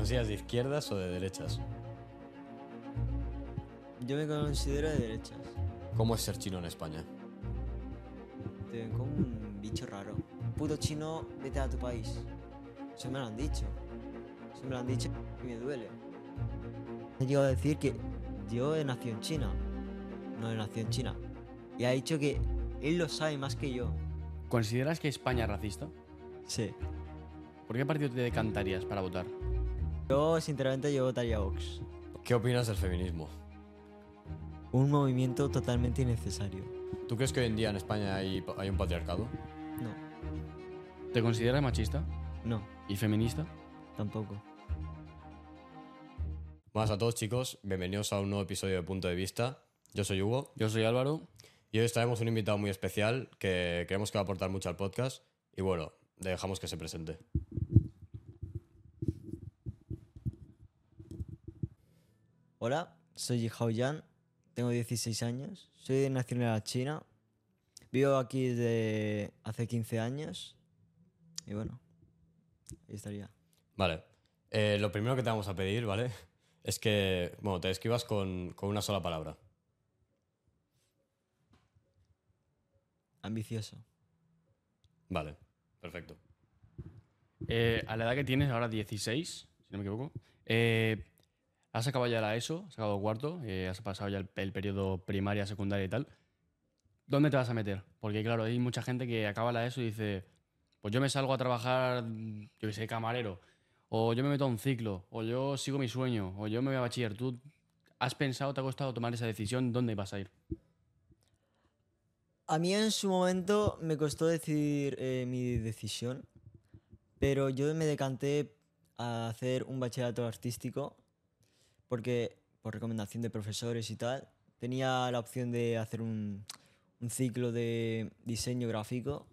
consideras de izquierdas o de derechas? Yo me considero de derechas. ¿Cómo es ser chino en España? Te ven como un bicho raro. Puto chino, vete a tu país. Eso me lo han dicho. Eso me lo han dicho y me duele. He llegado a decir que yo he nacido en China. No he nacido en China. Y ha dicho que él lo sabe más que yo. ¿Consideras que España es racista? Sí. ¿Por qué partido te decantarías para votar? Yo, sinceramente, yo votaría a Vox. ¿Qué opinas del feminismo? Un movimiento totalmente innecesario. ¿Tú crees que hoy en día en España hay, hay un patriarcado? No, ¿Te consideras machista no, y feminista? tampoco. Buenas a todos chicos, bienvenidos a un nuevo episodio de Punto de Vista. Yo soy Hugo Yo soy Álvaro. y hoy traemos un invitado muy especial que creemos que va a aportar mucho al podcast y bueno, le dejamos que se presente. Hola, soy Hao Yan, tengo 16 años, soy de nacionalidad china, vivo aquí desde hace 15 años y bueno, ahí estaría. Vale, eh, lo primero que te vamos a pedir, ¿vale? Es que, bueno, te describas con, con una sola palabra. Ambicioso. Vale, perfecto. Eh, a la edad que tienes, ahora 16, si no me equivoco, eh, has acabado ya la ESO, has acabado cuarto, eh, has pasado ya el, periodo primaria, secundaria y tal. ¿Dónde te vas a meter? Porque claro, hay mucha gente que acaba la ESO y dice, pues yo me salgo a trabajar, yo que sé, camarero, o yo me meto a un ciclo, o yo sigo mi sueño, o yo me voy a bachiller. ¿Tú has pensado, te ha costado tomar esa decisión, dónde vas a ir? A mí en su momento me costó decidir eh, mi decisión, pero yo me decanté a hacer un bachillerato artístico porque por recomendación de profesores y tal, tenía la opción de hacer un, un ciclo de diseño gráfico,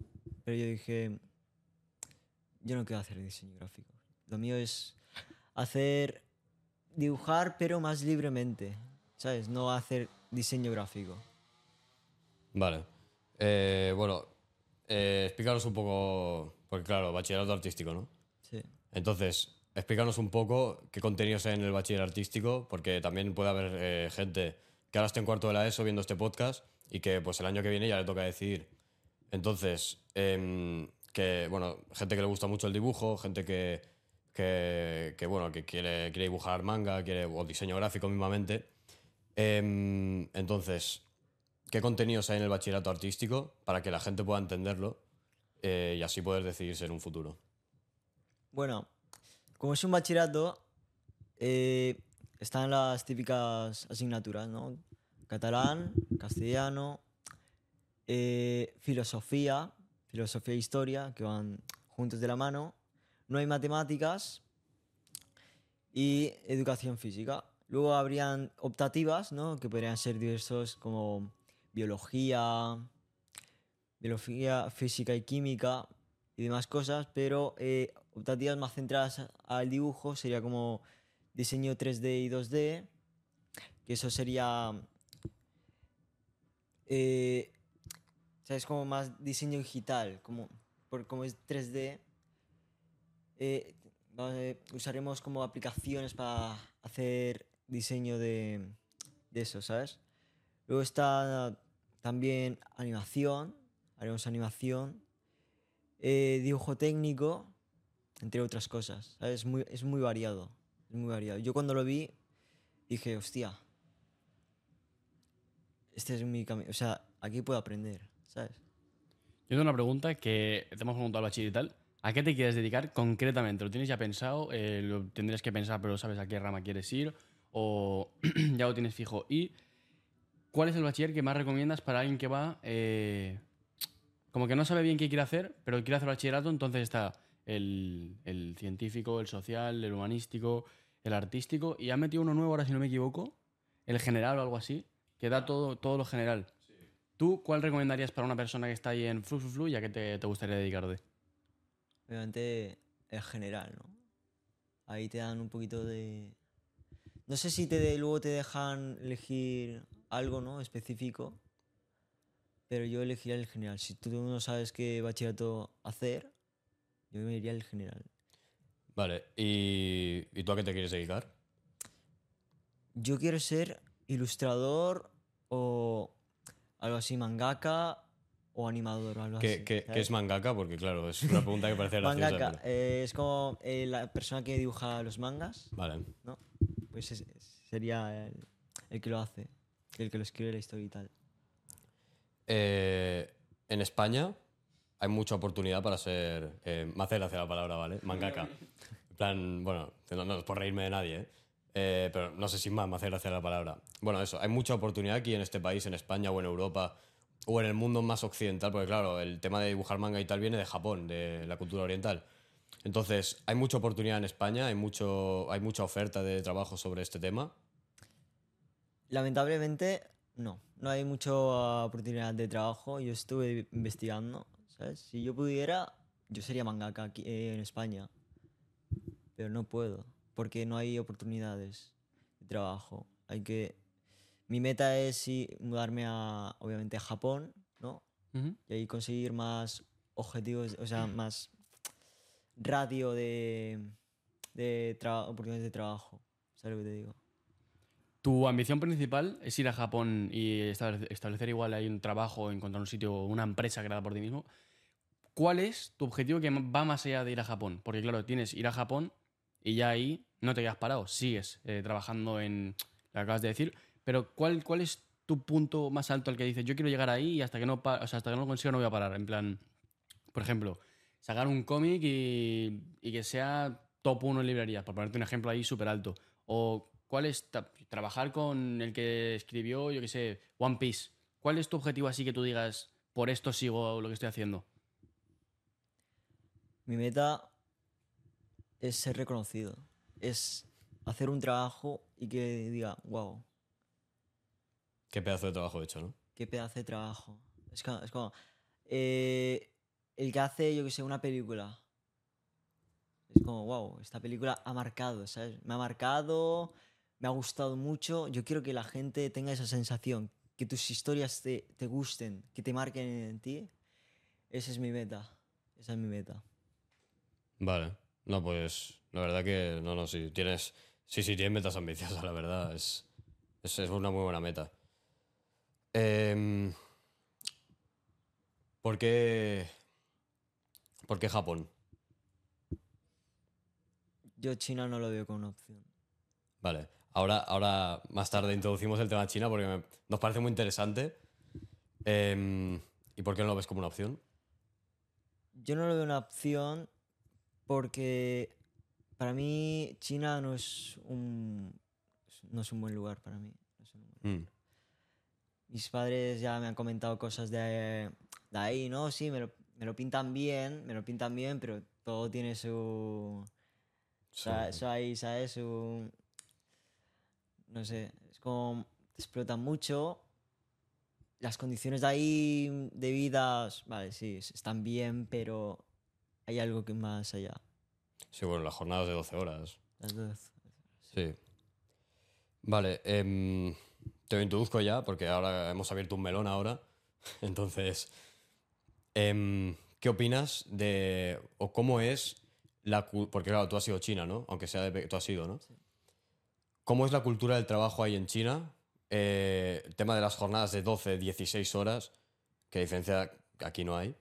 pero yo dije, yo no quiero hacer diseño gráfico. Lo mío es hacer, dibujar, pero más libremente, ¿sabes? No hacer diseño gráfico. Vale. Eh, bueno, eh, explícanos un poco, porque claro, bachillerato artístico, ¿no? Sí. Entonces, explícanos un poco qué contenidos hay en el bachiller artístico, porque también puede haber eh, gente que ahora esté en cuarto de la ESO viendo este podcast y que pues el año que viene ya le toca decidir. Entonces, em, que, bueno, gente que le gusta mucho el dibujo, gente que, que, bueno, que quiere, quiere dibujar manga, quiere, o diseño gráfico mismamente. Em, entonces, ¿qué contenidos hay en el bachillerato artístico para que la gente pueda entenderlo eh, y así poder decidirse en un futuro? Bueno, como es un bachillerato, eh, están las típicas asignaturas, ¿no? Catalán, castellano, eh, filosofía, filosofía e historia, que van juntos de la mano. No hay matemáticas y educación física. Luego habrían optativas, ¿no? Que podrían ser diversos como biología, biología, física y química y demás cosas, pero eh, optativas más centradas al dibujo sería como diseño 3D y 2D, que eso sería, eh, ¿sabes? Como más diseño digital, como, por, como es 3D, eh, usaremos como aplicaciones para hacer diseño de, de eso, ¿sabes? Luego está también animación, haremos animación, eh, dibujo técnico, entre otras cosas. Es, muy, es muy variado, es muy variado. Yo cuando lo vi dije, hostia, este es mi camino, o sea, aquí puedo aprender, ¿sabes? Yo tengo una pregunta que te hemos preguntado al bachiller y tal. ¿A qué te quieres dedicar concretamente? ¿Lo tienes ya pensado? Eh, ¿Lo tendrías que pensar pero sabes a qué rama quieres ir? ¿O ya lo tienes fijo? ¿Y cuál es el bachiller que más recomiendas para alguien que va... eh, como que no sabe bien qué quiere hacer, pero quiere hacer bachillerato, entonces está el, el científico, el social, el humanístico, el artístico, y ha metido uno nuevo ahora, si no me equivoco, el general o algo así, que da todo, todo lo general. ¿Tú cuál recomendarías para una persona que está ahí en Flu Flu Flu y a qué te, te gustaría dedicarte? Obviamente el general, ¿no? Ahí te dan un poquito de... No sé si te de- luego te dejan elegir algo, ¿no? Específico. Pero yo elegiría el general. Si tú no sabes qué bachillerato hacer, yo me iría al general. Vale, ¿y, ¿y tú a qué te quieres dedicar? Yo quiero ser ilustrador o algo así, mangaka o animador o algo ¿Qué, así. qué- qué es mangaka? Porque claro, es una pregunta que parece graciosa. Mangaka eh, es como eh, la persona que dibuja los mangas, Vale. ¿no? Pues es- sería el, el que lo hace, el que lo escribe la historia y tal. Eh, en España hay mucha oportunidad para ser. Eh, me hace gracia la palabra, ¿vale? Mangaka. En plan, bueno, no, no es por reírme de nadie, ¿eh? Eh, pero no sé si más me hace gracia la palabra. Bueno, eso, hay mucha oportunidad aquí en este país, en España o en Europa o en el mundo más occidental, porque claro, el tema de dibujar manga y tal viene de Japón, de la cultura oriental. Entonces, hay mucha oportunidad en España, hay, mucho, hay mucha oferta de trabajo sobre este tema. Lamentablemente, no. No hay mucha oportunidad de trabajo. Yo estuve investigando, ¿sabes? Si yo pudiera, yo sería mangaka aquí eh, en España. Pero no puedo, porque no hay oportunidades de trabajo. Hay que... Mi meta es sí, mudarme a, obviamente, a Japón, ¿no? Y ahí conseguir más objetivos, o sea, más radio de, de oportunidades de trabajo. ¿Sabes lo que te digo? Tu ambición principal es ir a Japón y establece- establecer igual ahí un trabajo, encontrar un sitio, una empresa creada por ti mismo. ¿Cuál es tu objetivo que va más allá de ir a Japón? Porque claro, tienes ir a Japón y ya ahí no te quedas parado, sigues eh, trabajando en lo que acabas de decir, pero ¿cuál, ¿cuál es tu punto más alto al que dices yo quiero llegar ahí y hasta que no, o sea, hasta que no lo consiga no voy a parar? En plan, por ejemplo, sacar un cómic y, y que sea top 1 en librerías, por ponerte un ejemplo ahí súper alto. O cuál es trabajar con el que escribió, yo qué sé, One Piece. ¿Cuál es tu objetivo así que tú digas, por esto sigo lo que estoy haciendo? Mi meta es ser reconocido. Es hacer un trabajo y que diga, wow, Qué pedazo de trabajo he hecho, ¿no? qué pedazo de trabajo. Es como, es como, eh, el que hace, yo que sé, una película. Es como, wow, esta película ha marcado, ¿sabes? Me ha marcado, me ha gustado mucho. Yo quiero que la gente tenga esa sensación, que tus historias te, te gusten, que te marquen en ti. Esa es mi meta. Esa es mi meta. Vale. No, pues la verdad que no, no, sí, tienes, sí, sí, tienes metas ambiciosas, la verdad. Es, es, es una muy buena meta. Em, ¿por, qué, ¿Por qué Japón? Yo China no lo veo como una opción. Vale. Ahora, ahora más tarde introducimos el tema China porque me- nos parece muy interesante. Em, ¿Y por qué no lo ves como una opción? Yo no lo veo una opción porque para mí China no es un, no es un buen lugar para mí. no es un buen- Mm, Mis padres ya me han comentado cosas de, de ahí, ¿no? Sí, me lo, me lo pintan bien, me lo pintan bien, pero todo tiene su... sí. Eso ahí, ¿sabes? Su... No sé, es como... Te explotan mucho. Las condiciones de ahí, de vida, vale, sí, están bien, pero hay algo que más allá. Sí, bueno, las jornadas de 12 horas. Las dos. Sí. Vale, em, te lo introduzco ya porque ahora hemos abierto un melón ahora. Entonces, em, ¿qué opinas de o cómo es la porque claro, tú has sido China, ¿no? Aunque sea de tú has sido, ¿no? ¿Cómo es la cultura del trabajo ahí en China? Eh, el tema de las jornadas de 12, 16 horas, que a diferencia aquí no hay.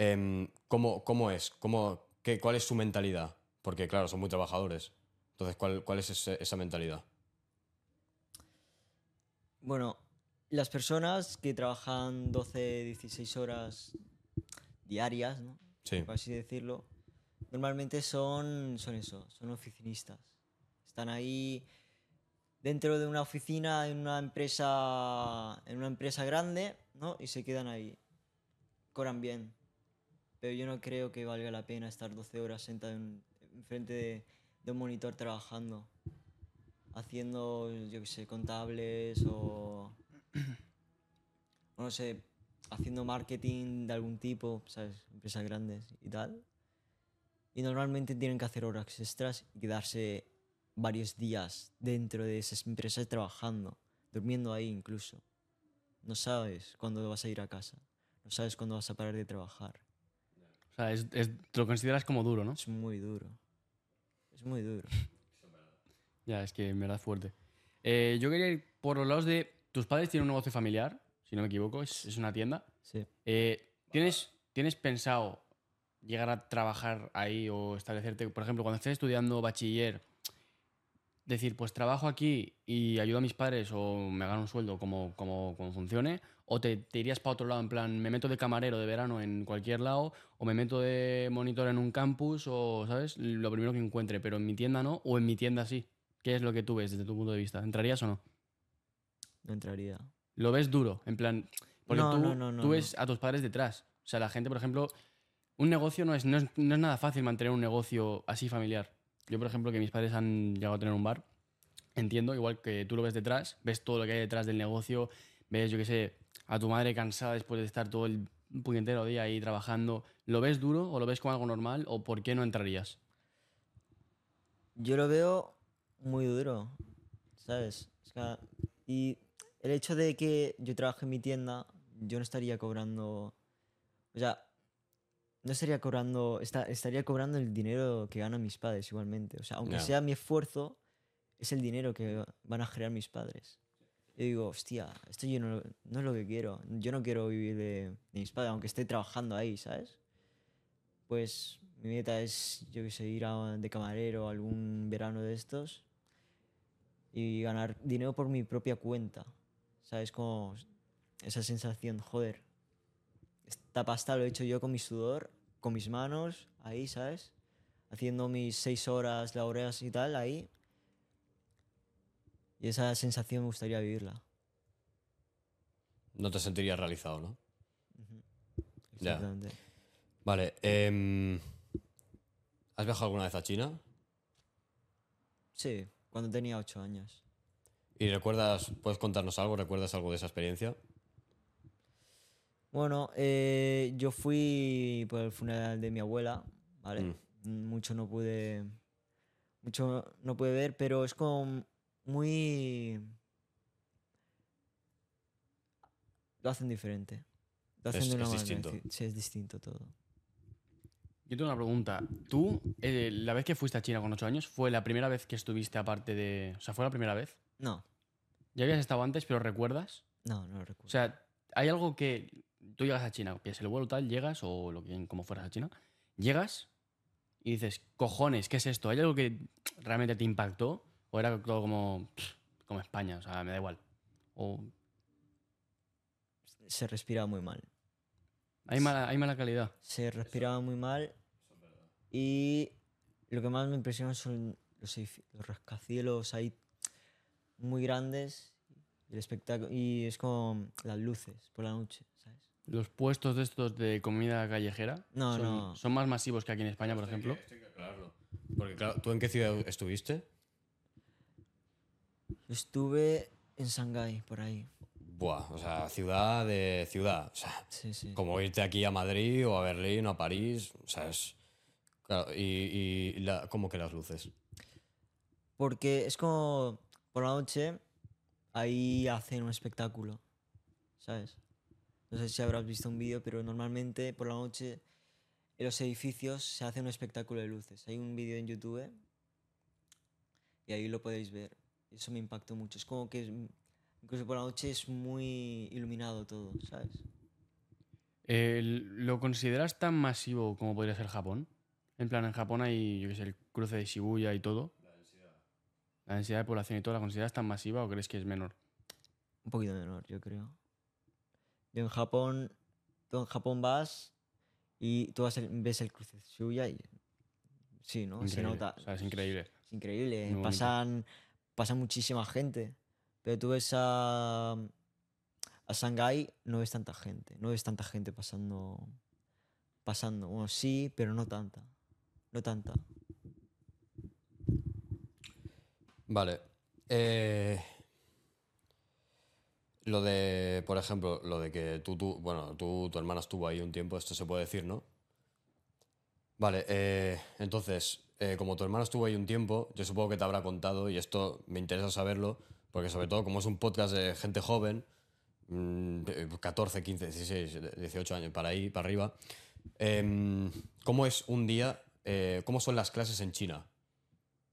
Em, ¿cómo, cómo es? ¿Cómo, qué, ¿Cuál es su mentalidad? Porque claro, son muy trabajadores. Entonces, ¿cuál, cuál es ese- esa mentalidad? Bueno, las personas que trabajan 12, 16 horas diarias, ¿no? Sí. por así decirlo, normalmente son, son eso, son oficinistas. Están ahí dentro de una oficina en una empresa, en una empresa grande, ¿no? Y se quedan ahí. Cobran bien. Pero yo no creo que valga la pena estar 12 horas sentado en, frente de, de un monitor trabajando, haciendo, yo qué sé, contables o, o no sé, haciendo marketing de algún tipo, ¿sabes? Empresas grandes y tal. Y normalmente tienen que hacer horas extras y quedarse varios días dentro de esas empresas trabajando, durmiendo ahí incluso. No sabes cuándo vas a ir a casa, no sabes cuándo vas a parar de trabajar. O sea, es- es- te lo consideras como duro, ¿no? Es muy duro. Es muy duro. Ya, es que en verdad fuerte. Eh, yo quería ir por los lados de. Tus padres tienen un negocio familiar, si no me equivoco, es, es una tienda. Sí. Eh, ¿tienes, ¿Tienes pensado llegar a trabajar ahí o establecerte, por ejemplo, cuando estés estudiando bachiller, decir, pues trabajo aquí y ayudo a mis padres o me gano un sueldo como, como, como funcione? ¿O te, te irías para otro lado, en plan, me meto de camarero de verano en cualquier lado o me meto de monitor en un campus o, ¿sabes? Lo primero que encuentre, pero en mi tienda no o en mi tienda sí. ¿Qué es lo que tú ves desde tu punto de vista? ¿Entrarías o no? No entraría. Lo ves duro, en plan. Porque No, tú, no, no, no, tú ves a tus padres detrás. O sea, la gente, por ejemplo, un negocio no es, no es, no es nada fácil mantener un negocio así familiar. Yo, por ejemplo, que mis padres han llegado a tener un bar, entiendo, igual que tú lo ves detrás, ves todo lo que hay detrás del negocio, ves, yo qué sé, a tu madre cansada después de estar todo el puñetero día ahí trabajando. ¿Lo ves duro o lo ves como algo normal o por qué no entrarías? Yo lo veo muy duro, ¿sabes? Y el hecho de que yo trabaje en mi tienda, yo no estaría cobrando. O sea, no estaría cobrando. esta- estaría cobrando el dinero que ganan mis padres igualmente. O sea, aunque sea mi esfuerzo, es el dinero que van a generar mis padres. Yo digo, hostia, esto yo no, no es lo que quiero. Yo no quiero vivir de, de mis padres, aunque esté trabajando ahí, ¿sabes? Pues mi meta es, yo que sé, ir a- de camarero algún verano de estos y ganar dinero por mi propia cuenta. ¿Sabes? Como esa sensación, joder, esta pasta lo he hecho yo con mi sudor, con mis manos, ahí, ¿sabes? Haciendo mis seis horas laborales y tal, ahí. Y esa sensación me gustaría vivirla. No te sentirías realizado, ¿no? Ya. Exactamente. Vale. em, ¿Has viajado alguna vez a China? Sí, cuando tenía ocho años. ¿Y recuerdas, puedes contarnos algo? ¿Recuerdas algo de esa experiencia? Bueno, eh, yo fui por el funeral de mi abuela, ¿vale? Mm. Mucho no pude. Mucho no pude ver, pero es como muy. Lo hacen diferente. Lo hacen Es- de una es manera distinto. Sí, es distinto todo. Yo tengo una pregunta. ¿Tú, eh, la vez que fuiste a China con 8 años, fue la primera vez que estuviste aparte de... O sea, ¿fue la primera vez? No, Ya habías estado antes, pero ¿recuerdas? no, no lo recuerdo. O sea, hay algo que... Tú llegas a China, pillas el vuelo tal, llegas, o lo que como fueras a China, llegas y dices, cojones, ¿qué es esto? ¿Hay algo que realmente te impactó? ¿O era todo como, como España? O sea, me da igual. ¿O Se respiraba muy mal. hay mala, hay mala calidad? Se respiraba muy mal. Y lo que más me impresiona son los, los rascacielos ahí muy grandes. Y el espectáculo. Y es como las luces por la noche, ¿sabes? ¿Los puestos de estos de comida callejera No, son, no. son más masivos que aquí en España, por ejemplo? Porque claro, ¿tú en qué ciudad estuviste? Estuve en Shanghái, por ahí. Buah, o sea, ciudad de ciudad. O sea, Sí, sí. como irte aquí a Madrid o a Berlín o a París. O sea, es. Claro, y, y la- ¿cómo que las luces? Porque es como por la noche ahí hacen un espectáculo, ¿sabes? No sé si habrás visto un vídeo, pero normalmente por la noche en los edificios se hace un espectáculo de luces. Hay un vídeo en YouTube y ahí lo podéis ver. Eso me impactó mucho. Es como que es- incluso por la noche es muy iluminado todo, ¿sabes? Eh, ¿Lo consideras tan masivo como podría ser Japón? En plan, en Japón hay, yo qué sé, el cruce de Shibuya y todo. La densidad de población y todo, ¿la consideras tan masiva o crees que es menor? Un poquito menor, yo creo. Yo en Japón, tú en Japón vas y tú vas el- ves el cruce de Shibuya y sí, ¿no? Se nota. O sea, es increíble. Es increíble. Muy bonito. Pasa muchísima gente. Pero tú ves a, a Shanghái, no ves tanta gente. No ves tanta gente pasando. Pasando. Bueno, sí, pero no tanta. No tanta. Vale. Eh, lo de, por ejemplo, lo de que tú, tú, bueno, tú, tu hermana estuvo ahí un tiempo, esto se puede decir, ¿no? Vale, eh, entonces, eh, como tu hermana estuvo ahí un tiempo, yo supongo que te habrá contado, y esto me interesa saberlo, porque sobre todo como es un podcast de gente joven, mm, eh, 14, 15, 16, 18 años, para ahí, para arriba, em, ¿cómo es un día, eh, cómo son las clases en China?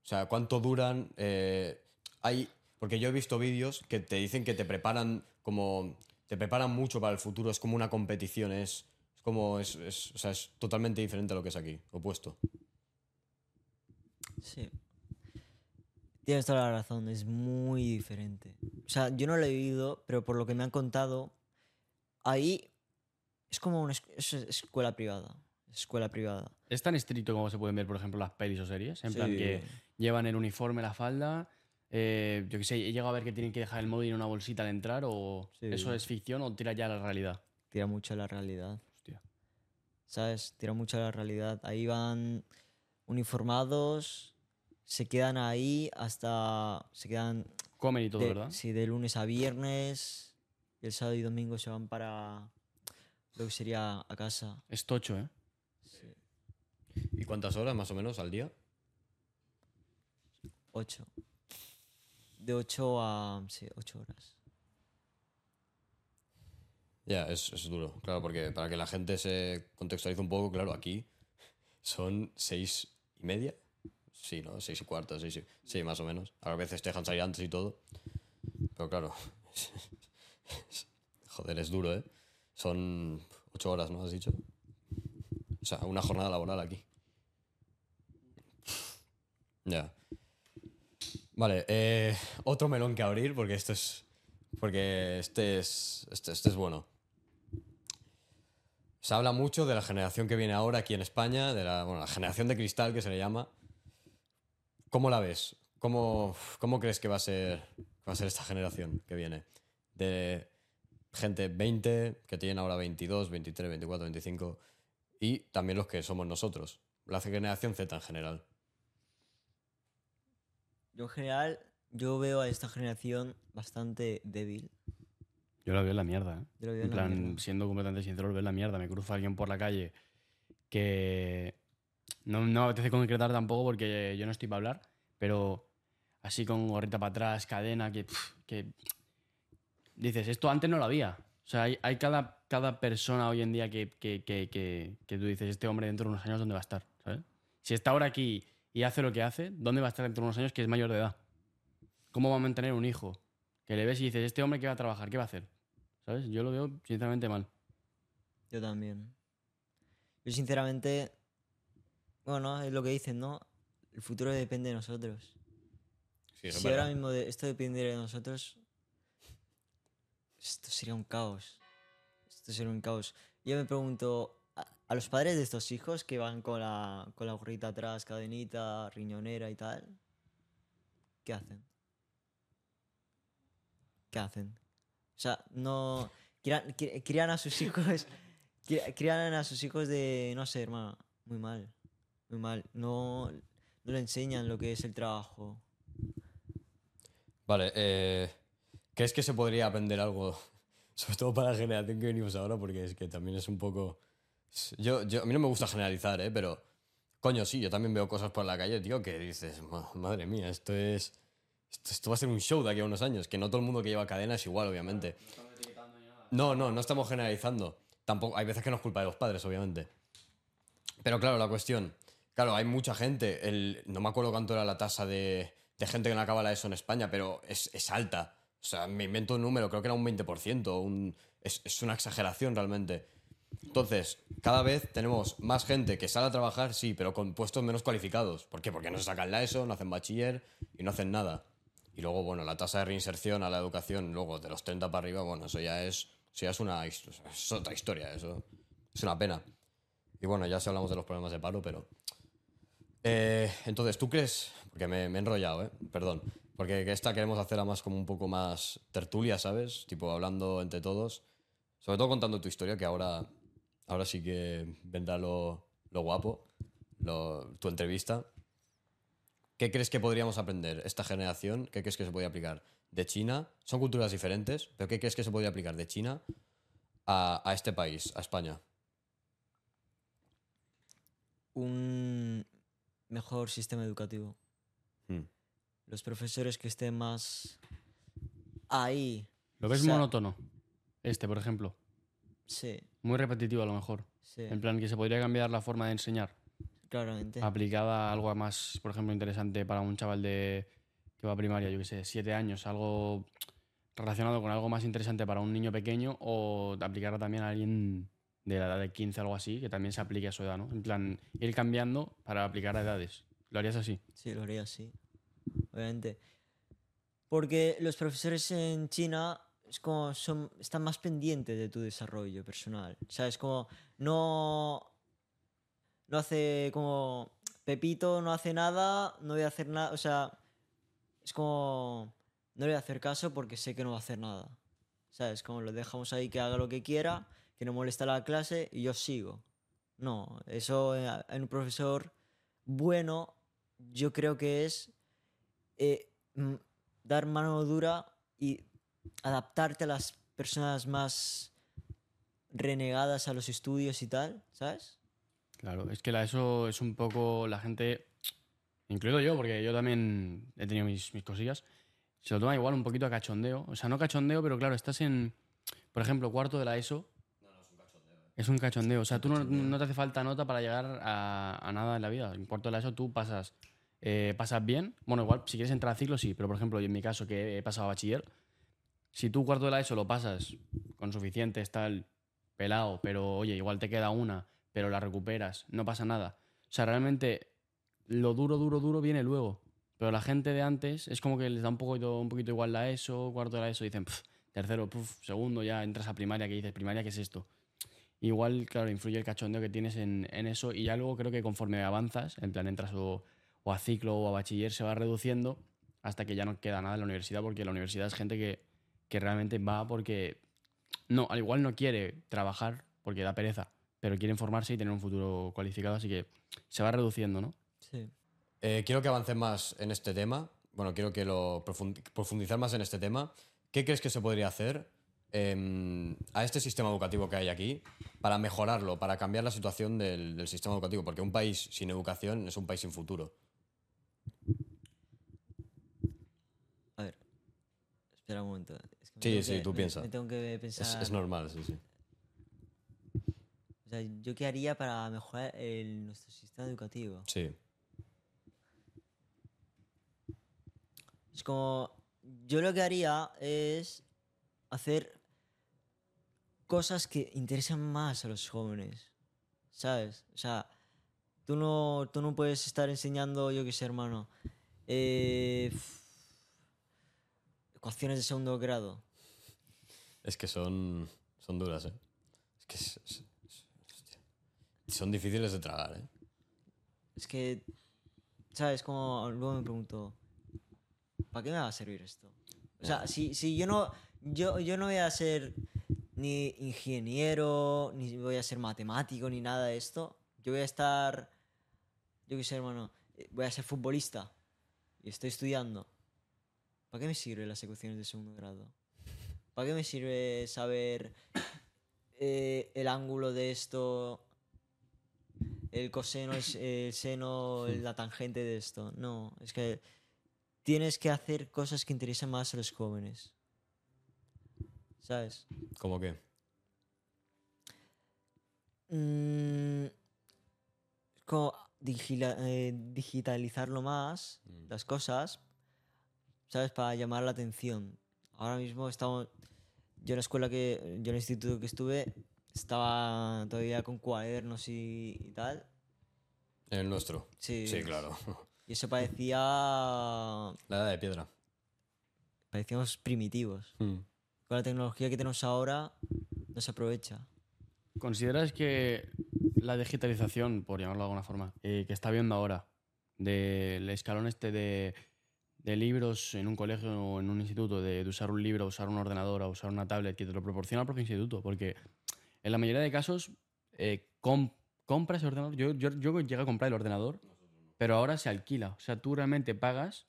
sea, cuánto duran. eh, hay. Porque yo he visto vídeos que te dicen que te preparan como. Te preparan mucho para el futuro, es como una competición, es, como. Es- o sea, es totalmente diferente a lo que es aquí, opuesto. Sí. Tienes toda la razón, es muy diferente. O sea, yo no lo he vivido, pero por lo que me han contado, ahí es como una es- es escuela privada. Escuela privada. ¿Es tan estricto como se pueden ver, por ejemplo, las pelis o series? En Sí. plan que llevan el uniforme, la falda. eh, yo qué sé, he llegado a ver que tienen que dejar el móvil en una bolsita al entrar o Sí. eso es ficción o tira ya a la realidad. Tira mucho a la realidad. Hostia. ¿Sabes? Tira mucho a la realidad. Ahí van uniformados, se quedan ahí hasta. Se quedan. Comen y todo, de, ¿verdad? Sí, de lunes a viernes. Y el sábado y domingo se van para. Lo que sería a casa. Es tocho, ¿eh? ¿Y cuántas horas más o menos al día? Ocho. De ocho a. Sí, ocho horas. Ya, es, es duro, claro, porque para que la gente se contextualice un poco, claro, aquí son seis y media. Sí, ¿no? Seis y cuarto, seis y... Sí, más o menos. A veces te dejan salir antes y todo. Pero claro. Joder, es duro, ¿eh? Son ocho horas, ¿no? Has dicho. O sea, una jornada laboral aquí. Ya. Vale, eh, otro melón que abrir, porque esto es. Porque este es. Este, este es bueno. Se habla mucho de la generación que viene ahora aquí en España, de la, generación de cristal que se le llama. ¿Cómo la ves? ¿Cómo, crees que va a ser va a ser esta generación que viene? De gente 20, que tienen ahora 22, 23, 24, 25, y también los que somos nosotros. La generación Z en general. Yo en general, yo veo a esta generación bastante débil. Yo lo veo en la mierda, ¿eh? Yo lo veo En en la plan, mierda. siendo completamente sincero, lo veo en la mierda. Me cruza alguien por la calle que no, no me apetece concretar tampoco porque yo no estoy para hablar, pero así con gorrita para atrás, cadena, que, que dices, esto antes no lo había. O sea, hay, hay cada, cada persona hoy en día que, que, que, que, tú dices, este hombre dentro de unos años, ¿dónde va a estar? ¿Sabes? Si está ahora aquí y hace lo que hace, ¿dónde va a estar dentro de unos años que es mayor de edad? ¿Cómo va a mantener un hijo? Que le ves y dices, este hombre que va a trabajar, ¿qué va a hacer? ¿Sabes? Yo lo veo sinceramente mal. Yo también. Yo sinceramente, bueno, es lo que dicen, ¿no? El futuro depende de nosotros. Sí, si ahora mismo de- esto dependiera de nosotros, esto sería un caos. Esto sería un caos. Yo me pregunto, a, a los padres de estos hijos que van con la, con la gorrita atrás, cadenita, riñonera y tal, ¿qué hacen? ¿Qué hacen? O sea, no... Crían, crían a sus hijos... Crían a sus hijos de... No sé, hermano. Muy mal. Muy mal. No, no le enseñan lo que es el trabajo. Vale, eh, ¿crees que se podría aprender algo, sobre todo para la generación que venimos ahora? Porque es que también es un poco... Yo, yo, a mí no me gusta generalizar, ¿eh? Pero, coño, sí, yo también veo cosas por la calle, tío, que dices, "Ma- madre mía, esto es... Esto, esto va a ser un show de aquí a unos años, que no todo el mundo que lleva cadena es igual, obviamente. No, no, no estamos generalizando. Tampoco, hay veces que no es culpa de los padres, obviamente. Pero claro, la cuestión, claro, hay mucha gente, el, no me acuerdo cuánto era la tasa de, de gente que no acaba la ESO en España, pero es, es alta. O sea, me invento un número, creo que era un 20%, un, es, es una exageración realmente. Entonces, cada vez tenemos más gente que sale a trabajar, sí, pero con puestos menos cualificados. ¿Por qué? Porque no se sacan la ESO, no hacen bachiller y no hacen nada. Y luego, bueno, la tasa de reinserción a la educación, luego de los 30 para arriba, bueno, eso ya es, eso es, una, es otra historia, eso es una pena. Y bueno, ya si hablamos de los problemas de paro, pero... Eh, entonces, ¿tú crees? Porque me, he enrollado, ¿eh? Perdón. Porque que esta queremos hacerla más como un poco más tertulia, ¿sabes? Tipo, hablando entre todos. Sobre todo contando tu historia, que ahora, ahora sí que vendrá lo, lo guapo, tu entrevista. ¿Qué crees que podríamos aprender esta generación? ¿Qué crees que se podría aplicar de China? Son culturas diferentes, pero ¿qué crees que se podría aplicar de China a, a este país, a España? un mejor sistema educativo. Hmm. Los profesores que estén más ahí. ¿Lo ves O sea- monótono? Este, por ejemplo. Sí, Muy repetitivo a lo mejor. sí. En plan, que se podría cambiar la forma de enseñar. Claramente. aplicada a algo más, por ejemplo, interesante para un chaval de que va a primaria, yo que sé, siete años, algo relacionado con algo más interesante para un niño pequeño o aplicarla también a alguien de la edad de 15 o algo así, que también se aplique a su edad, ¿no? En plan, ir cambiando para aplicar a edades. ¿Lo harías así? Sí, lo haría así. Obviamente. Porque los profesores en China es como son, están más pendientes de tu desarrollo personal. ¿Sabes? Como no. No hace como. Pepito no hace nada, no voy a hacer nada. O sea. Es como. No le voy a hacer caso porque sé que no va a hacer nada. ¿Sabes? Como lo dejamos ahí que haga lo que quiera, que no molesta la clase y yo sigo. No, eso eh, en un profesor bueno, yo creo que es eh, dar mano dura y adaptarte a las personas más renegadas a los estudios y tal, ¿sabes? Claro, es que la ESO es un poco la gente, incluido yo, porque yo también he tenido mis, mis cosillas, se lo toma igual un poquito a cachondeo. O sea, no cachondeo, pero claro, estás en, por ejemplo, cuarto de la ESO. Es un cachondeo. O sea, tú no, no te hace falta nota para llegar a, a nada en la vida. En cuarto de la ESO tú pasas, eh, pasas bien. Bueno, igual, si quieres entrar a ciclo, sí. Pero, por ejemplo, yo en mi caso, que he pasado a bachiller, si tú cuarto de la ESO lo pasas con suficiente, está el pelado, pero oye, igual te queda una, pero la recuperas, no pasa nada. O sea, realmente lo duro, duro, duro viene luego. Pero la gente de antes es como que les da un poquito, un poquito igual la ESO, cuarto de ESO, dicen, "Pf, tercero, puf, segundo, ya entras a primaria, que dices, primaria, ¿qué es esto? Igual, claro, influye el cachondeo que tienes en, en eso y ya luego creo que conforme avanzas, en plan entras o, o a ciclo o a bachiller, se va reduciendo hasta que ya no queda nada en la universidad, porque la universidad es gente que, que realmente va porque, no, al igual no quiere trabajar porque da pereza, pero quiere formarse y tener un futuro cualificado, así que se va reduciendo, ¿no? Sí. Eh, quiero que avancen más en este tema. Bueno, quiero que lo profundi- profundizar más en este tema. ¿Qué crees que se podría hacer em, a este sistema educativo que hay aquí para mejorarlo, para cambiar la situación del, del sistema educativo? Porque un país sin educación es un país sin futuro. A ver. Espera un momento. es que Sí, sí, que- tú me- piensa. Me tengo que Es, pensar. es normal, sí, sí. Sea, ¿yo qué haría para mejorar el- nuestro sistema educativo? Sí. Es como. Yo lo que haría es hacer cosas que interesen más a los jóvenes. ¿Sabes? O sea, tú no, tú no puedes estar enseñando, yo qué sé, hermano. eh, ecuaciones de segundo grado. Es que son, son duras, ¿eh? Es que es- es-. Son difíciles de tragar, ¿eh? Es que, ¿sabes? Como luego me pregunto, ¿para qué me va a servir esto? O sea, si, si yo no, yo, yo no voy a ser ni ingeniero, ni voy a ser matemático, ni nada de esto. Yo voy a estar, yo qué sé, hermano, voy a ser futbolista y estoy estudiando. ¿Para qué me sirven las ecuaciones de segundo grado? ¿Para qué me sirve saber eh, el ángulo de esto, el coseno, el, el seno, la tangente de esto? No, es que tienes que hacer cosas que interesen más a los jóvenes. ¿Sabes? ¿Cómo qué? Mm, como digila- eh, digitalizarlo más, Mm. las cosas, ¿sabes? Para llamar la atención. Ahora mismo estamos. Yo en la escuela que. Yo en el instituto que estuve, estaba todavía con cuadernos y, y tal. En el nuestro. Sí. Sí, claro. Y eso parecía. La edad de piedra. Parecíamos primitivos. Mm. Con la tecnología que tenemos ahora, no se aprovecha. ¿Consideras que la digitalización, por llamarlo de alguna forma, eh, que está viendo ahora, del escalón este de, de libros en un colegio o en un instituto, de, de usar un libro, usar un ordenador o usar una tablet, que te lo proporciona el propio instituto? Porque en la mayoría de casos, eh, com- compras el ordenador. Yo, yo, yo llegué a comprar el ordenador, pero ahora se alquila. O sea, tú realmente pagas,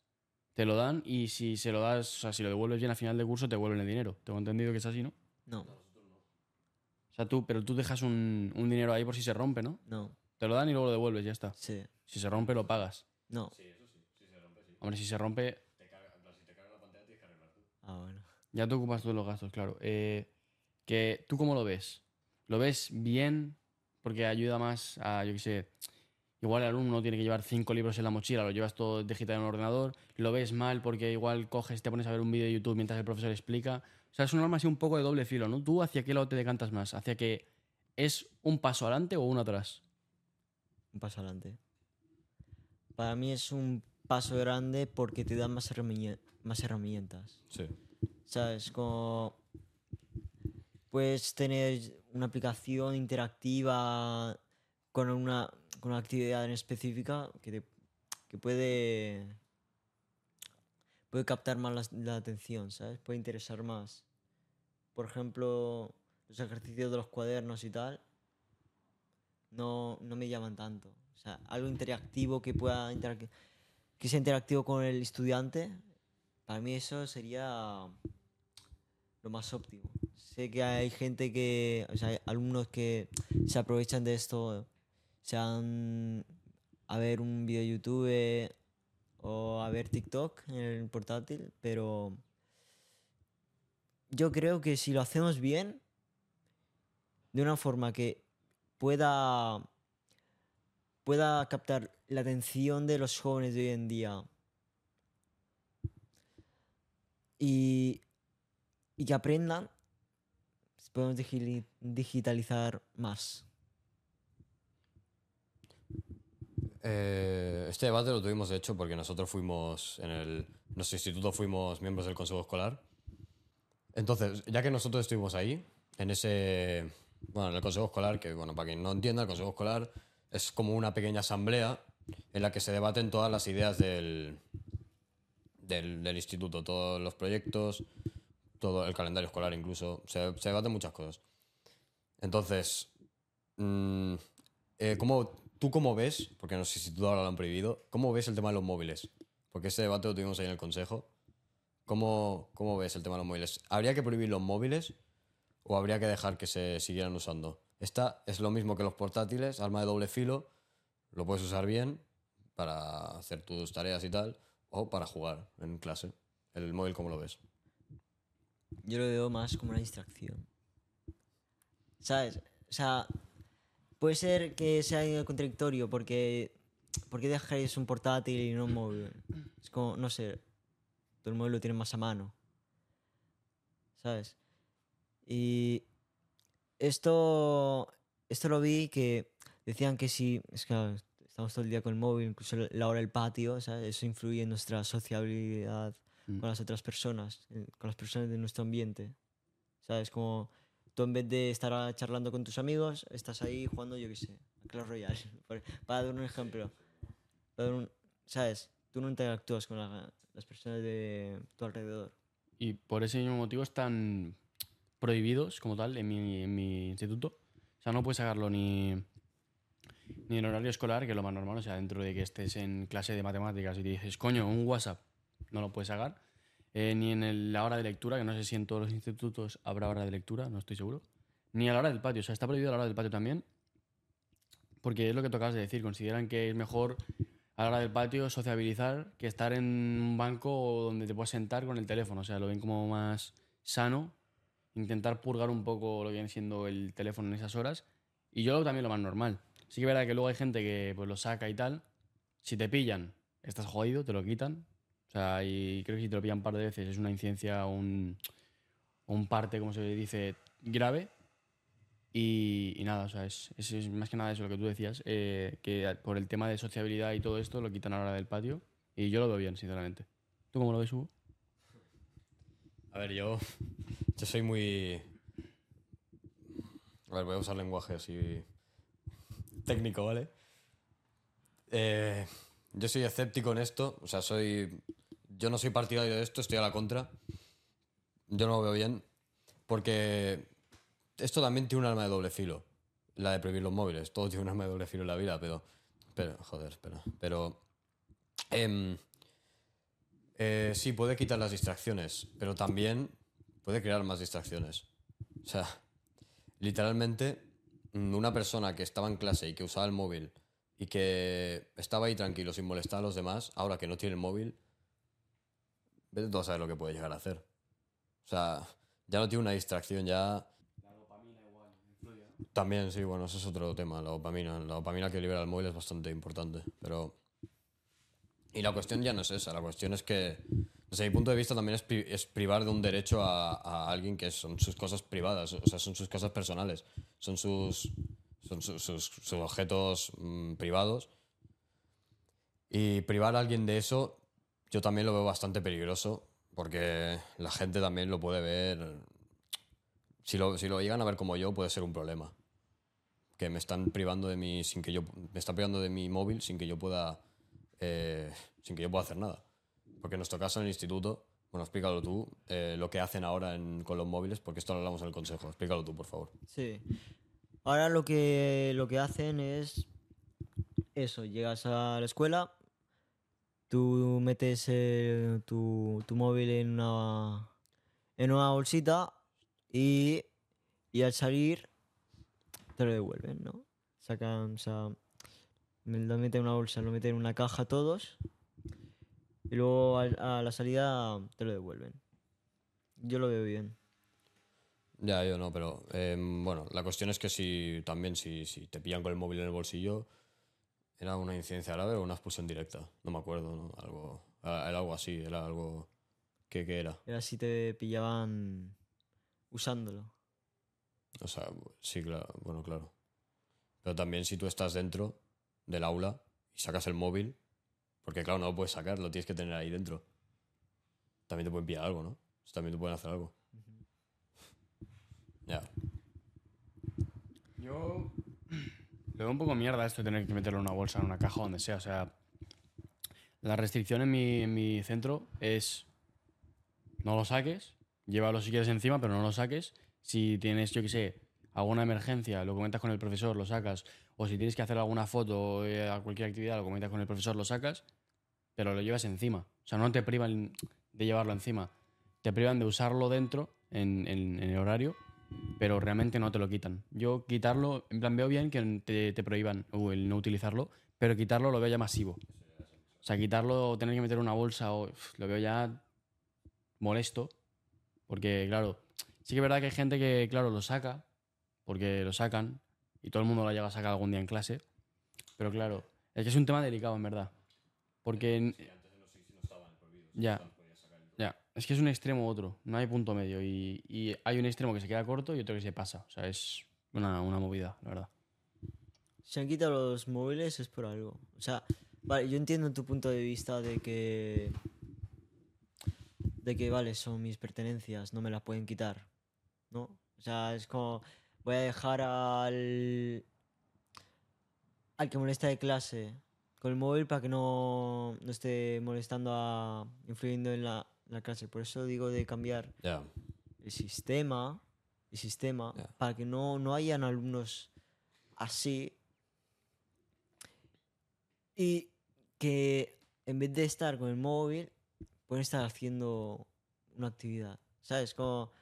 te lo dan y si se lo das, o sea, si lo devuelves bien al final del curso, te devuelven el dinero. Tengo entendido que es así, ¿no? No, O sea, tú, pero tú dejas un, un dinero ahí por si se rompe, ¿no? no, Te lo dan y luego lo devuelves, ya está. sí, Si se rompe, lo pagas. no. Hombre, si se rompe, Ah, bueno. ya te ocupas todos los gastos, claro. Eh, que, ¿Tú cómo lo ves? ¿Lo ves bien? Porque ayuda más a, yo qué sé, Igual el alumno tiene que llevar cinco libros en la mochila, lo llevas todo digital en un ordenador, lo ves mal porque igual coges, te pones a ver un vídeo de YouTube mientras el profesor explica. O sea, es un arma así un poco de doble filo, ¿no? ¿Tú hacia qué lado te decantas más? ¿Hacia que es un paso adelante o uno atrás? Un paso adelante. Para mí es un paso grande porque te dan más, herramientas más herramientas. Sí. ¿Sabes? Como puedes tener una aplicación interactiva con una, con una actividad en específica que, que puede, puede captar más la, la atención, ¿sabes? Puede interesar más. Por ejemplo, los ejercicios de los cuadernos y tal no, no me llaman tanto. Algo interactivo que pueda que sea interactivo con el estudiante, para mí eso sería lo más óptimo. Sé que hay gente que, o sea, hay alumnos que se aprovechan de esto, se van a ver un vídeo de YouTube o a ver TikTok en el portátil, pero yo creo que si lo hacemos bien, de una forma que pueda pueda captar la atención de los jóvenes de hoy en día y, y que aprendan, podemos digi- digitalizar más. Eh, este debate lo tuvimos, de hecho, porque nosotros fuimos, en el, nuestro instituto fuimos miembros del consejo escolar. Entonces, ya que nosotros estuvimos ahí, en ese, bueno, en el consejo escolar, que, bueno, para quien no entienda, el consejo escolar es como una pequeña asamblea en la que se debaten todas las ideas del, del instituto, todos los proyectos, todo el calendario escolar incluso, se, se debaten muchas cosas. Entonces, mm, eh, ¿cómo, ¿tú cómo ves, porque no sé si tú ahora lo han prohibido, cómo ves el tema de los móviles? Porque ese debate lo tuvimos ahí en el consejo. ¿Cómo, cómo ves el tema de los móviles? ¿Habría que prohibir los móviles o habría que dejar que se siguieran usando? Esta es lo mismo que los portátiles, arma de doble filo, lo puedes usar bien para hacer tus tareas y tal, o para jugar en clase. El móvil, ¿cómo lo ves? Yo lo veo más como una distracción. ¿Sabes? O sea, puede ser que sea contradictorio porque ¿por qué dejáis un portátil y no un móvil? Es como, no sé, todo el móvil lo tiene más a mano. ¿Sabes? Y esto, esto lo vi que decían que si, es que estamos todo el día con el móvil, incluso la hora del patio, ¿sabes? Eso influye en nuestra sociabilidad Mm. con las otras personas, eh, con las personas de nuestro ambiente. ¿Sabes? Como tú en vez de estar charlando con tus amigos, estás ahí jugando, yo qué sé, a Clash Royale. Para dar un ejemplo. Para dar un- ¿Sabes? Tú no interactúas con la- las personas de tu alrededor. Y por ese mismo motivo están prohibidos como tal en mi, en mi instituto. O sea, no puedes sacarlo ni, ni en horario escolar, que es lo más normal. O sea, dentro de que estés en clase de matemáticas y te dices, coño, un WhatsApp, no lo puedes sacar. Eh, ni en la hora de lectura, que no sé si en todos los institutos habrá hora de lectura, no estoy seguro. Ni a la hora del patio. O sea, está prohibido a la hora del patio también. Porque es lo que tocas de decir. Consideran que es mejor a la hora del patio sociabilizar que estar en un banco donde te puedes sentar con el teléfono. O sea, lo ven como más sano. Intentar purgar un poco lo que viene siendo el teléfono en esas horas. Y yo lo también lo más normal. Sí que es verdad que luego hay gente que pues lo saca y tal. Si te pillan, estás jodido, te lo quitan. O sea, y creo que si te lo pillan un par de veces es una incidencia un, un parte, como se dice, grave. Y, nada, o sea, es, más que nada eso lo que tú decías, eh, que por el tema de sociabilidad y todo esto lo quitan a la hora del patio. Y yo lo veo bien, sinceramente. ¿Tú cómo lo ves, Hugo? A ver, yo, yo soy muy... A ver, voy a usar lenguaje así técnico, ¿vale? Eh, yo soy escéptico en esto, o sea, soy... Yo no soy partidario de esto, estoy a la contra. Yo no lo veo bien, porque esto también tiene un arma de doble filo, la de prohibir los móviles. Todo tiene un arma de doble filo en la vida, pero... Pero, joder, espera. Pero... em, eh, sí, puede quitar las distracciones, pero también puede crear más distracciones. O sea, literalmente, una persona que estaba en clase y que usaba el móvil y que estaba ahí tranquilo sin molestar a los demás, ahora que no tiene el móvil, vete tú a saber lo que puede llegar a hacer. O sea, ya no tiene una distracción, ya... También, sí, bueno, eso es otro tema, la dopamina. La dopamina que libera el móvil es bastante importante, pero... Y la cuestión ya no es esa, la cuestión es que, desde mi punto de vista, también es, pri- es privar de un derecho a, a alguien que son sus cosas privadas, o sea, son sus cosas personales, son sus, son sus, sus- sus objetos mm, privados. Y privar a alguien de eso, yo también lo veo bastante peligroso, porque la gente también lo puede ver si lo, si lo llegan a ver como yo, puede ser un problema. Que me están privando de mi. sin que yo. Me están privando de mi móvil sin que yo pueda. eh, sin que yo pueda hacer nada. Porque en nuestro caso en el instituto, bueno, explícalo tú, eh, lo que hacen ahora en- con los móviles, porque esto lo hablamos en el consejo. Explícalo tú, por favor. Sí. Ahora lo que, lo que hacen es eso, llegas a la escuela, tú metes eh, tu, tu móvil en una, en una bolsita y, y al salir te lo devuelven, ¿no? Sacan, o sea, lo meten en una bolsa, lo meten en una caja todos y luego a la salida te lo devuelven. Yo lo veo bien. Ya, yo no, pero eh, bueno, la cuestión es que si también si, si te pillan con el móvil en el bolsillo, era una incidencia grave o una expulsión directa. No me acuerdo, ¿no? Algo, era era algo así, era algo. ¿Qué, qué era? Era si te pillaban usándolo. O sea, sí, claro, bueno, claro. Pero también si tú estás dentro del aula y sacas el móvil, porque claro, no lo puedes sacar, lo tienes que tener ahí dentro. También te pueden pillar algo, ¿no? También te pueden hacer algo. Ya. Yo le veo un poco mierda esto de tener que meterlo en una bolsa, en una caja, donde sea. O sea, la restricción en mi, mi centro es no lo saques, llévalo si quieres encima, pero no lo saques. Si tienes, yo qué sé, alguna emergencia, lo comentas con el profesor, lo sacas. O si tienes que hacer alguna foto eh, a cualquier actividad, lo comentas con el profesor, lo sacas, pero lo llevas encima. O sea, no te privan de llevarlo encima. Te privan de usarlo dentro, en, en- en el horario, pero realmente no te lo quitan. Yo quitarlo, en plan, veo bien que te, te prohíban o el no utilizarlo, pero quitarlo lo veo ya masivo. O sea, quitarlo o tener que meter una bolsa, o, lo veo ya molesto, porque claro, sí que es verdad que hay gente que, claro, lo saca, porque lo sacan, y todo el mundo lo llega a sacar algún día en clase, pero claro, es que es un tema delicado, en verdad. Porque... en- ya, ya, es que es un extremo u otro, no hay punto medio. Y, hay un extremo que se queda corto y otro que se pasa. O sea, es una, una movida, la verdad. Si han quitado los móviles es por algo. O sea, vale, yo entiendo tu punto de vista de que. de que, vale, son mis pertenencias, no me las pueden quitar. ¿No? O sea, es como. Voy a dejar al. al que molesta de clase con el móvil para que no, no esté molestando a. influyendo en la, la clase. Por eso digo de cambiar el sistema, el sistema para que no, no hayan alumnos así y que en vez de estar con el móvil pueden estar haciendo una actividad, ¿sabes? Como,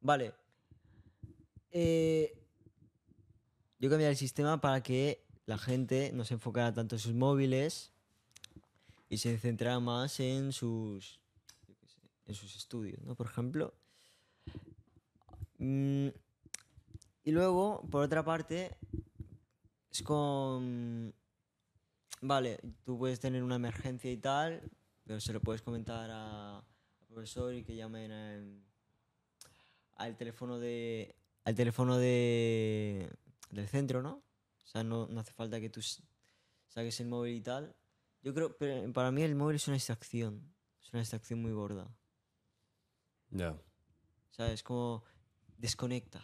vale, eh, yo cambiar el sistema para que la gente no se enfocara tanto en sus móviles y se centrara más en sus, en sus estudios, ¿no? Por ejemplo. Mm, y luego, por otra parte, es con... Vale, tú puedes tener una emergencia y tal, pero se lo puedes comentar al profesor y que llamen al, al teléfono de... al teléfono de, del centro, ¿no? O sea, no, hace falta que tú saques el móvil y tal. Yo creo, pero para mí el móvil es una distracción. Es una distracción muy gorda. Ya. ¿Sabes? Como desconecta.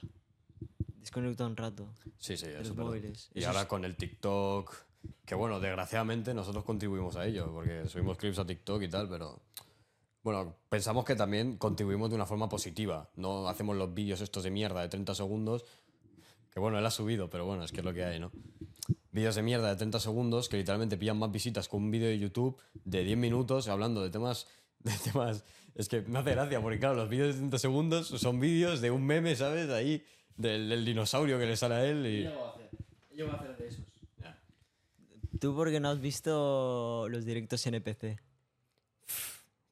Desconecta un rato Sí, sí, de eso los móviles. Y Eso ahora es- con el TikTok, que bueno, desgraciadamente nosotros contribuimos a ello, porque subimos clips a TikTok y tal, pero bueno, pensamos que también contribuimos de una forma positiva. No hacemos los vídeos estos de mierda de 30 segundos, que bueno, él ha subido, pero bueno, es que es lo que hay, ¿no? Vídeos de mierda de 30 segundos que literalmente pillan más visitas que un vídeo de YouTube de 10 minutos hablando de temas. De temas es que me hace gracia, porque claro, los vídeos de 30 segundos son vídeos de un meme, ¿sabes? Ahí, del, del dinosaurio que le sale a él y. Yo voy a hacer de esos. ¿Tú por qué no has visto los directos NPC?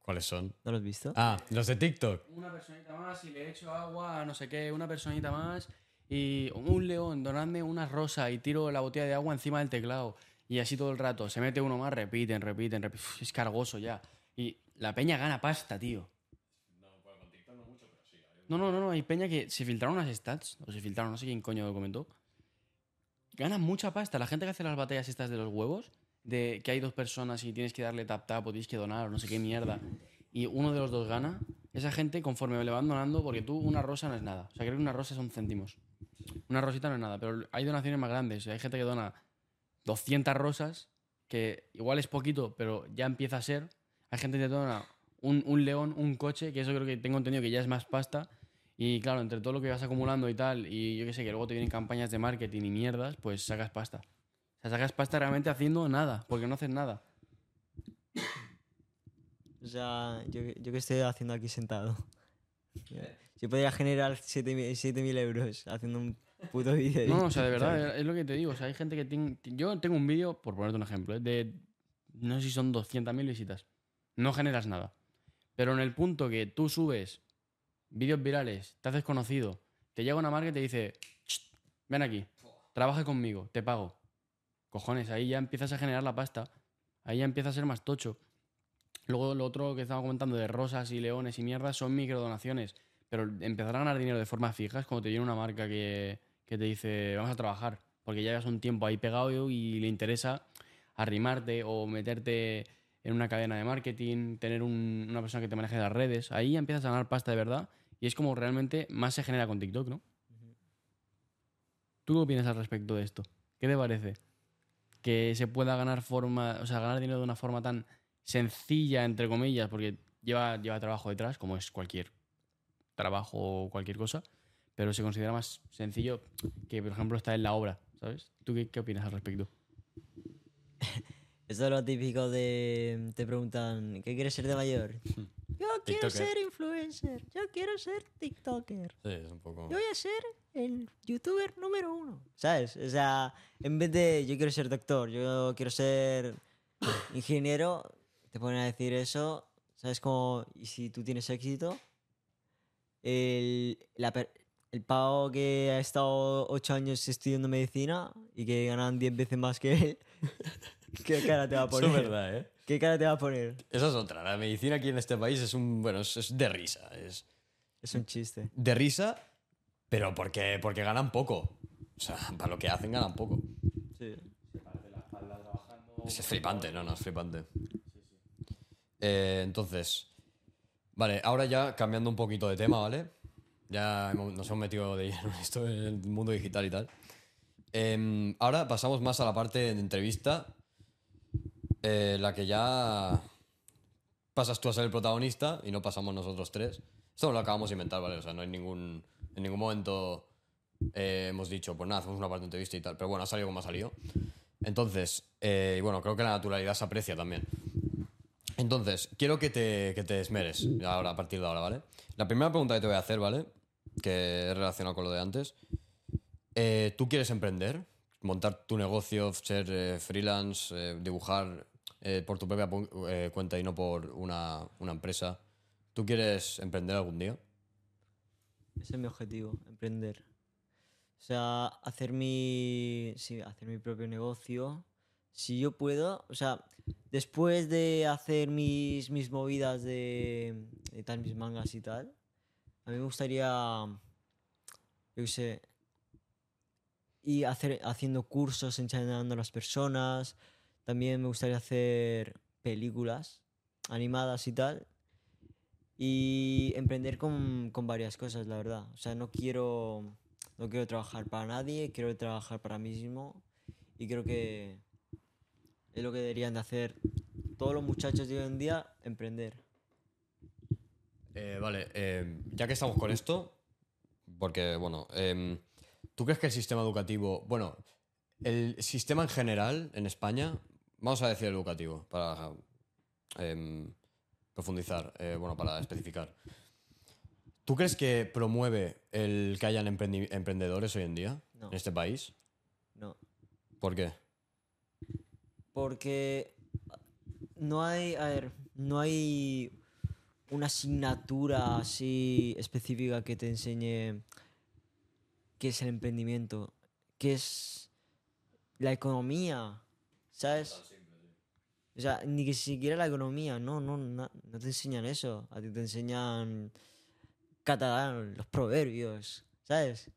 ¿Cuáles son? ¿No los has visto? Ah, los de TikTok. Una personita más y le echo agua a no sé qué, una personita más y un león, donadme una rosa y tiro la botella de agua encima del teclado. Y así todo el rato. Se mete uno más, repiten, repiten, repiten. Es cargoso ya. Y la peña gana pasta, tío. No, no, no, no. Hay peña que se filtraron unas stats, o se filtraron, no sé quién coño documentó. Ganan mucha pasta. La gente que hace las batallas estas de los huevos, de que hay dos personas y tienes que darle tap tap o tienes que donar o no sé qué mierda, y uno de los dos gana, esa gente conforme le van donando, porque tú una rosa no es nada. O sea, creo que una rosa son céntimos. Una rosita no es nada, pero hay donaciones más grandes. Hay gente que dona 200 rosas, que igual es poquito, pero ya empieza a ser. Hay gente que dona un, un león, un coche, que eso creo que tengo entendido que ya es más pasta. Y claro, entre todo lo que vas acumulando y tal, y yo qué sé, que luego te vienen campañas de marketing y mierdas, pues sacas pasta. O sea, sacas pasta realmente haciendo nada, porque no haces nada. O sea, yo, yo que estoy haciendo aquí sentado. Yo podría generar 7.000 euros haciendo un puto vídeo. de No, o sea, de verdad, es lo que te digo. O sea, hay gente que tiene. Yo tengo un vídeo, por ponerte un ejemplo, ¿eh? de. No sé si son 200.000 visitas. No generas nada. Pero en el punto que tú subes vídeos virales, te haces conocido, te llega una marca y te dice: "Cht, ven aquí, trabaja conmigo, te pago. Cojones, ahí ya empiezas a generar la pasta. Ahí ya empieza a ser más tocho. Luego lo otro que estaba comentando de rosas y leones y mierdas son microdonaciones. Pero empezar a ganar dinero de forma fija es cuando te viene una marca que, que te dice vamos a trabajar. Porque ya llevas un tiempo ahí pegado y le interesa arrimarte o meterte en una cadena de marketing, tener un- una persona que te maneje las redes. Ahí ya empiezas a ganar pasta de verdad y es como realmente más se genera con TikTok, ¿no? ¿Tú qué opinas al respecto de esto? ¿Qué te parece? Que se pueda ganar forma, o sea, ganar dinero de una forma tan sencilla, entre comillas, porque lleva, lleva trabajo detrás, como es cualquier trabajo o cualquier cosa, pero se considera más sencillo que, por ejemplo, está en la obra, ¿sabes? ¿Tú qué, qué opinas al respecto? Esto es lo típico de. Te preguntan, ¿qué quieres ser de mayor? Yo quiero ser influencer. Yo quiero ser TikToker. Sí, es un poco. Yo voy a ser el youtuber número uno. ¿Sabes? O sea, en vez de yo quiero ser doctor, yo quiero ser ingeniero, te ponen a decir eso. ¿Sabes cómo? Y si tú tienes éxito, el, la per- el pavo que ha estado ocho años estudiando medicina y que ganan 10 veces más que él, ¿qué cara te va a Eso poner? es verdad, ¿eh? ¿Qué cara te va a poner? Esa es otra. La medicina aquí en este país es un. Bueno, es, es de risa. Es Es un chiste. de risa, pero porque, porque ganan poco. O sea, para lo que hacen ganan poco. Sí. Es flipante, no, no, es flipante. Eh, entonces, vale, ahora ya cambiando un poquito de tema, ¿vale? Ya hemos- nos hemos metido de lleno en esto, en el mundo digital y tal. Em, ahora pasamos más a la parte de entrevista, eh, la que ya pasas tú a ser el protagonista y no pasamos nosotros tres. Esto lo acabamos de inventar, ¿vale? O sea, no hay ningún. En ningún momento eh, hemos dicho, pues nada, hacemos una parte de entrevista y tal. Pero bueno, ha salido como ha salido. Entonces, eh, y bueno, creo que la naturalidad se aprecia también. Entonces, quiero que te, que te esmeres ahora, a partir de ahora, ¿vale? La primera pregunta que te voy a hacer, ¿vale? Que es relacionada con lo de antes. ¿Tú quieres emprender? ¿Montar tu negocio, ser freelance, dibujar eh, por tu propia eh, cuenta y no por una, una empresa? ¿Tú quieres emprender algún día? Ese es mi objetivo, emprender. O sea, hacer mi. Sí, hacer mi propio negocio. Si yo puedo. O sea, después de hacer mis, mis movidas de. de tal, mis mangas y tal. A mí me gustaría. Yo qué sé. Y hacer, haciendo cursos, enseñando a las personas. También me gustaría hacer películas animadas y tal y emprender con, con varias cosas, la verdad. O sea, no quiero, no quiero trabajar para nadie, quiero trabajar para mí mismo y creo que es lo que deberían de hacer todos los muchachos de hoy en día, emprender. Eh, vale, eh, ya que estamos con esto, porque, bueno, em, ¿tú crees que el sistema educativo, bueno, el sistema en general en España, vamos a decir educativo, para em, profundizar, eh, bueno, para especificar, ¿tú crees que promueve el que hayan emprendedores hoy en día No. en este país? No, ¿Por qué? porque no hay, a ver, no hay una asignatura así específica que te enseñe qué es el emprendimiento, qué es la economía, ¿sabes? O sea, ni que siquiera la economía, no, no, na- no te enseñan eso. A ti te enseñan catalán, los proverbios, ¿sabes?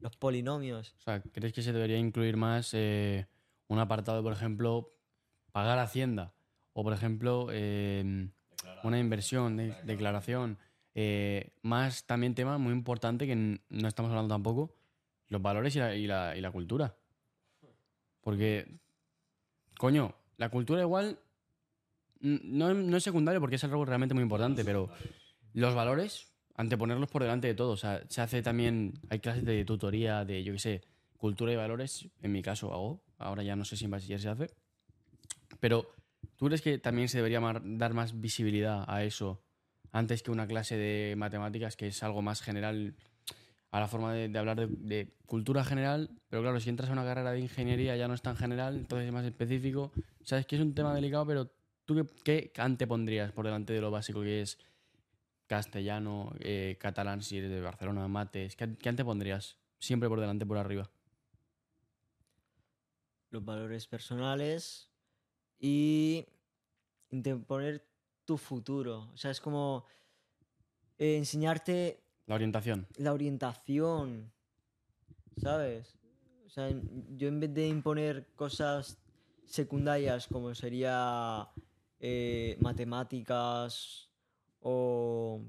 Los polinomios. O sea, ¿crees que se debería incluir más eh, un apartado, por ejemplo, pagar Hacienda? O, por ejemplo, eh, una inversión, de- declaración. Eh, más también tema muy importante que no estamos hablando tampoco, los valores y la, y la- y la cultura. Porque, coño, la cultura igual no, no es secundario porque es algo realmente muy importante, pero los valores, anteponerlos por delante de todo. O sea, se hace también, hay clases de tutoría de, yo qué sé, cultura y valores, en mi caso hago, ahora ya no sé si en bachiller se hace, pero ¿tú crees que también se debería dar más visibilidad a eso antes que una clase de matemáticas que es algo más general a la forma de, hablar de, cultura general? Pero claro, si entras a una carrera de ingeniería ya no es tan general, entonces es más específico. Sabes que es un tema delicado, pero ¿tú qué, antepondrías por delante de lo básico que es castellano, eh, catalán si eres de Barcelona, mates? ¿Qué, qué antepondrías? Siempre por delante, por arriba. los valores personales y interponer tu futuro. O sea, es como eh, enseñarte La orientación. la orientación, ¿sabes? O sea, yo en vez de imponer cosas secundarias como sería eh, matemáticas o,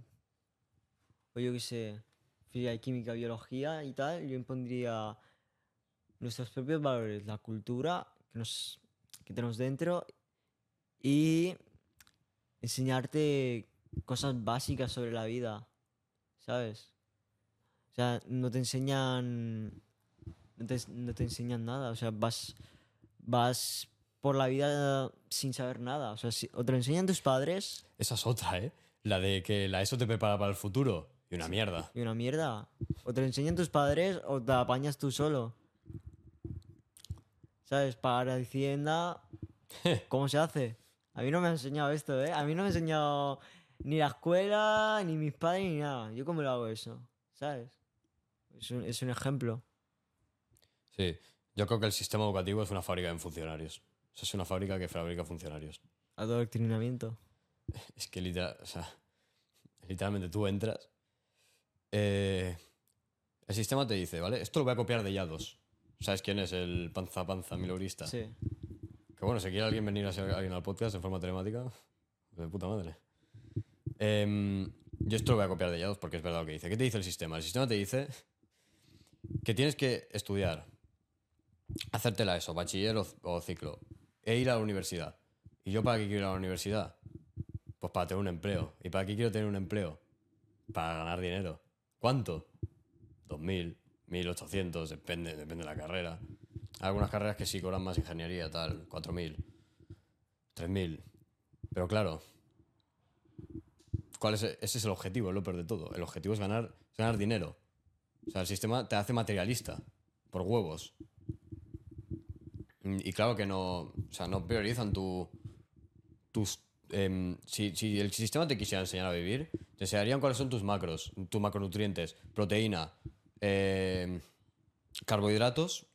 o yo qué sé, física química, biología y tal, yo impondría nuestros propios valores, la cultura que, nos, que tenemos dentro y enseñarte cosas básicas sobre la vida, ¿sabes? O sea, no te enseñan. No te, no te enseñan nada. O sea, vas. Vas por la vida sin saber nada. O sea, si, o te lo enseñan tus padres Esa es otra, ¿eh? La de que la ESO te prepara para el futuro. Y una mierda. y una mierda. O te lo enseñan tus padres o te apañas tú solo. ¿Sabes? Pagar Hacienda. ¿Cómo se hace? A mí no me ha enseñado esto, ¿eh? A mí no me ha enseñado ni la escuela, ni mis padres, ni nada. ¿Yo cómo lo hago eso? ¿Sabes? Es un, es un ejemplo. Sí. Yo creo que el sistema educativo es una fábrica de funcionarios. O sea, es una fábrica que fabrica funcionarios. Adoctrinamiento. Es que literal, o sea, literalmente tú entras. eh, el sistema te dice, ¿vale? Esto lo voy a copiar de Yados. ¿Sabes quién es el panza panza mileurista? Sí. Que bueno, si quiere alguien venir a ser alguien al podcast en forma telemática, de puta madre. Em, yo esto lo voy a copiar de Yados porque es verdad lo que dice. ¿Qué te dice el sistema? El sistema te dice que tienes que estudiar, hacértela eso, bachiller o, ciclo, e ir a la universidad. ¿Y yo para qué quiero ir a la universidad? Pues para tener un empleo. ¿Y para qué quiero tener un empleo? Para ganar dinero. ¿Cuánto? 2.000, 1.800, depende, depende de la carrera. Algunas carreras que sí cobran más ingeniería, tal, 4.000, 3.000. Pero claro, ¿cuál es ese es el objetivo, lo peor de todo. El objetivo es ganar, ganar dinero. O sea, el sistema te hace materialista, por huevos. Mm, Y claro que no, o sea, no priorizan tu, tus... em, si, si el sistema te quisiera enseñar a vivir, te enseñarían cuáles son tus macros, tus macronutrientes, proteína, em, carbohidratos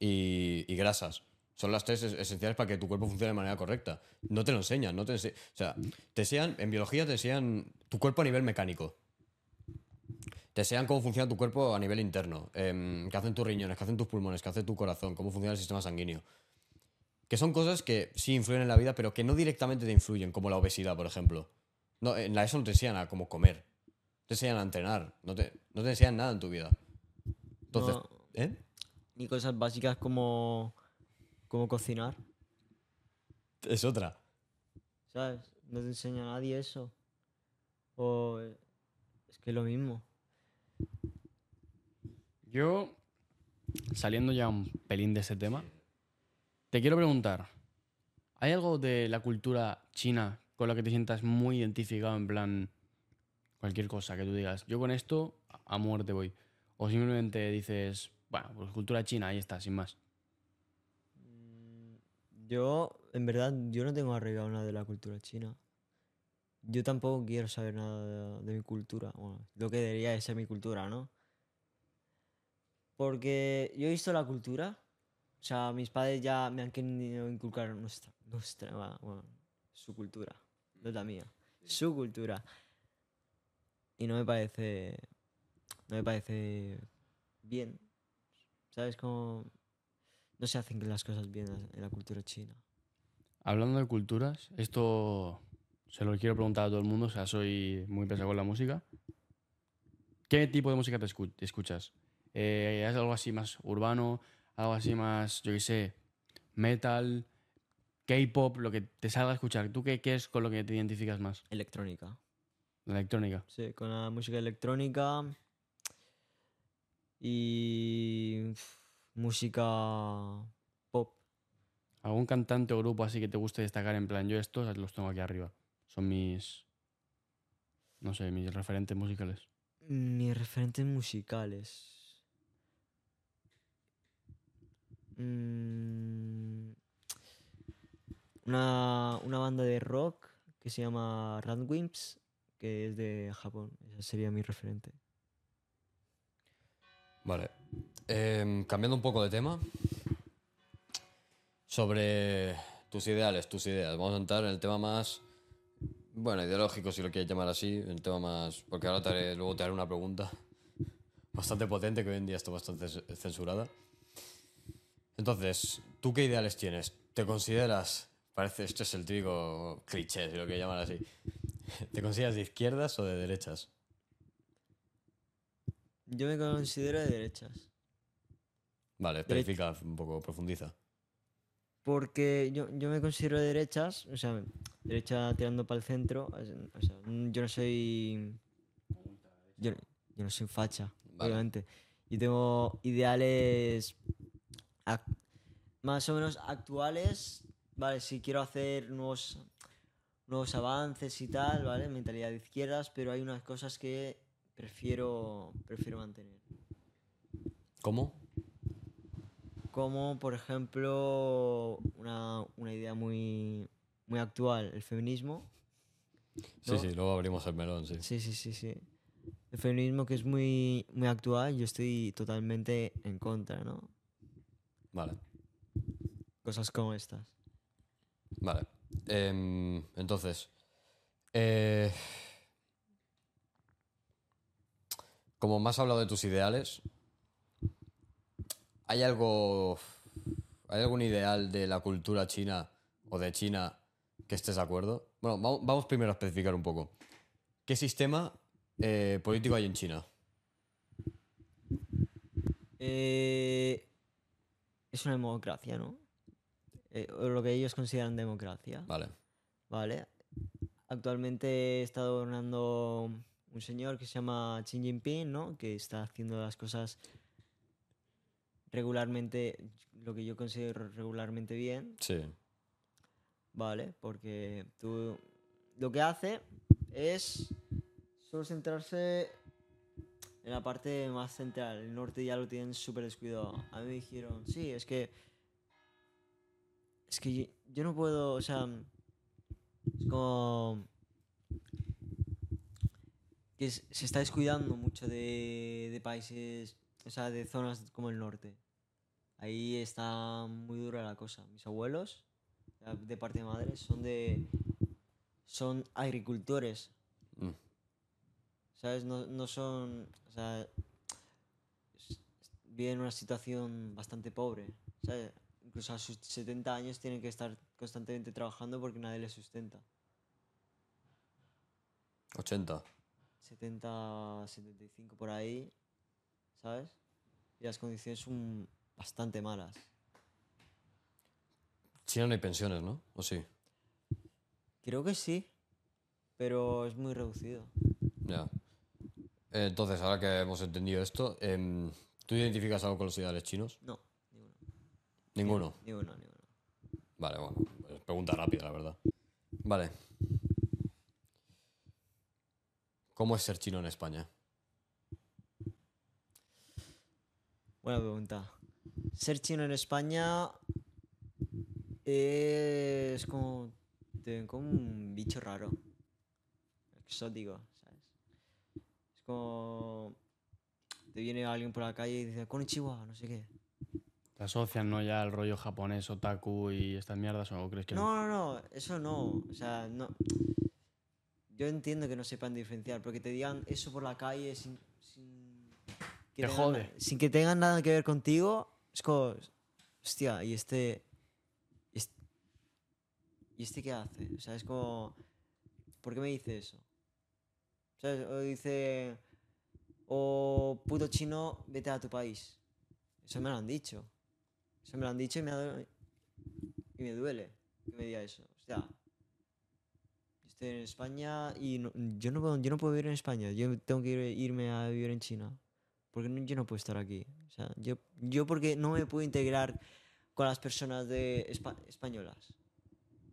y, y grasas. Son las tres es- esenciales para que tu cuerpo funcione de manera correcta. No te lo enseñan, no te ense- O sea, te enseñan, en biología te enseñan tu cuerpo a nivel mecánico. Te enseñan cómo funciona tu cuerpo a nivel interno. em, qué hacen tus riñones, qué hacen tus pulmones, qué hace tu corazón, cómo funciona el sistema sanguíneo. Que son cosas que sí influyen en la vida, pero que no directamente te influyen, como la obesidad, por ejemplo. No, en la ESO no te enseñan a cómo comer. Te enseñan a entrenar. No te, no te enseñan nada en tu vida. Entonces, No. ¿eh? Ni cosas básicas como. Como cocinar. Es otra. ¿Sabes? No te enseña a nadie eso. O. eh, Es que es lo mismo. Yo, saliendo ya un pelín de ese tema, te quiero preguntar, ¿hay algo de la cultura china con la que te sientas muy identificado en plan cualquier cosa que tú digas, yo con esto a muerte voy? O simplemente dices, bueno, pues cultura china, ahí está, sin más. Yo, en verdad, yo no tengo arraigado nada de la cultura china. Yo tampoco quiero saber nada de, de mi cultura. Bueno, lo que debería de ser mi cultura, ¿no? Porque yo he visto la cultura. O sea, mis padres ya me han querido inculcar nuestra, nuestra, bueno, su cultura, no es la mía, su cultura. Y no me parece, no me parece bien. ¿Sabes cómo no se hacen las cosas bien en la cultura china? Hablando de culturas, esto se lo quiero preguntar a todo el mundo, o sea, soy muy pesado con la música. ¿Qué tipo de música te, escu- te escuchas? Eh, ¿Es algo así más urbano? ¿Algo así más, yo qué sé, metal, K-pop, lo que te salga a escuchar? ¿Tú qué, qué es con lo que te identificas más? Electrónica. La electrónica. Sí, con la música electrónica y música pop. ¿Algún cantante o grupo así que te guste destacar en plan, yo estos los tengo aquí arriba? Son mis, no sé, mis referentes musicales. Mis referentes musicales. Mm, una, una banda de rock que se llama Radwimps, que es de Japón. Ese sería mi referente. Vale. Em, cambiando un poco de tema. Sobre tus ideales, tus ideas. Vamos a entrar en el tema más. Bueno, ideológico, si lo quieres llamar así. El tema más. Porque ahora te haré- luego te haré una pregunta bastante potente que hoy en día está bastante censurada. Entonces, ¿tú qué ideales tienes? ¿Te consideras. Parece, esto es el típico cliché, si lo quieres llamar así. ¿Te consideras de izquierdas o de derechas? Yo me considero de derechas. Vale, especifica un poco, profundiza. Porque yo, yo me considero de derechas, o sea, derecha tirando para el centro. o sea, yo no soy. Yo, yo no soy facha, Vale. obviamente. Y tengo ideales más o menos actuales. Vale, si quiero hacer nuevos, nuevos avances y tal, ¿vale? Mentalidad de izquierdas, pero hay unas cosas que prefiero, prefiero mantener. ¿Cómo? Como, por ejemplo, una, una idea muy, muy actual, el feminismo. Sí, ¿no? sí, luego abrimos el melón, sí. Sí, sí, sí, sí. El feminismo que es muy, muy actual, yo estoy totalmente en contra, ¿no? Vale, Cosas como estas. vale. Em, entonces, eh, como más has hablado de tus ideales, ¿hay algo, hay algún ideal de la cultura china o de China que estés de acuerdo? Bueno, vamos, primero a especificar un poco. ¿Qué sistema eh, político hay en China? Eh, es una democracia, ¿no? Eh, o lo que ellos consideran democracia. Vale, Vale. Actualmente está gobernando un señor que se llama Xi Jinping, ¿no? Que está haciendo las cosas regularmente, lo que yo considero regularmente bien, sí. ¿vale? Porque tú lo que hace es solo centrarse en la parte más central. El norte ya lo tienen súper descuidado. A mí me dijeron, sí, es que. Es que yo, no puedo, o sea. Es como. Que se está descuidando mucho de, de países, o sea, de zonas como el norte. Ahí está muy dura la cosa. Mis abuelos, de parte de madre, son de. Son agricultores. Mm. ¿Sabes? No, no son. O sea. Viven en una situación bastante pobre. ¿Sabes? Incluso a sus 70 años tienen que estar constantemente trabajando porque nadie les sustenta. 80. 70, 75 por ahí. ¿Sabes? Y las condiciones son bastante malas. China no hay pensiones, ¿no? ¿O sí? Creo que sí. Pero es muy reducido. Ya. Entonces, ahora que hemos entendido esto, em, ¿tú identificas algo con los ideales chinos? No, ninguno. Ninguno. Ninguno, ninguno. Vale, bueno. es Pregunta rápida, la verdad. Vale. ¿Cómo es ser chino en España? Buena pregunta. Ser chino en España es como. Te ven como un bicho raro. Exótico, ¿sabes? Es como. te viene alguien por la calle y dice, Konnichiwa, no sé qué. ¿Te asocian, no, ya al rollo japonés, otaku y estas mierdas o crees que no? No, no, no, eso no. O sea, no. Yo entiendo que no sepan diferenciar, pero que te digan eso por la calle sin. sin que Te tengan- jode. Sin que tengan nada que ver contigo, es como. Hostia, y este. y este- ¿Y este qué hace? O sea, es como. ¿Por qué me dice eso? ¿Sabes? O dice. O puto chino, vete a tu país. Eso me lo han dicho. Eso me lo han dicho y me, ha- y me duele que me diga eso. O sea, estoy en España y no- yo, no puedo, yo no puedo vivir en España. Yo tengo que ir- irme a vivir en China. Porque no- yo no puedo estar aquí. O sea, yo, yo porque no me puedo integrar con las personas de espa- españolas.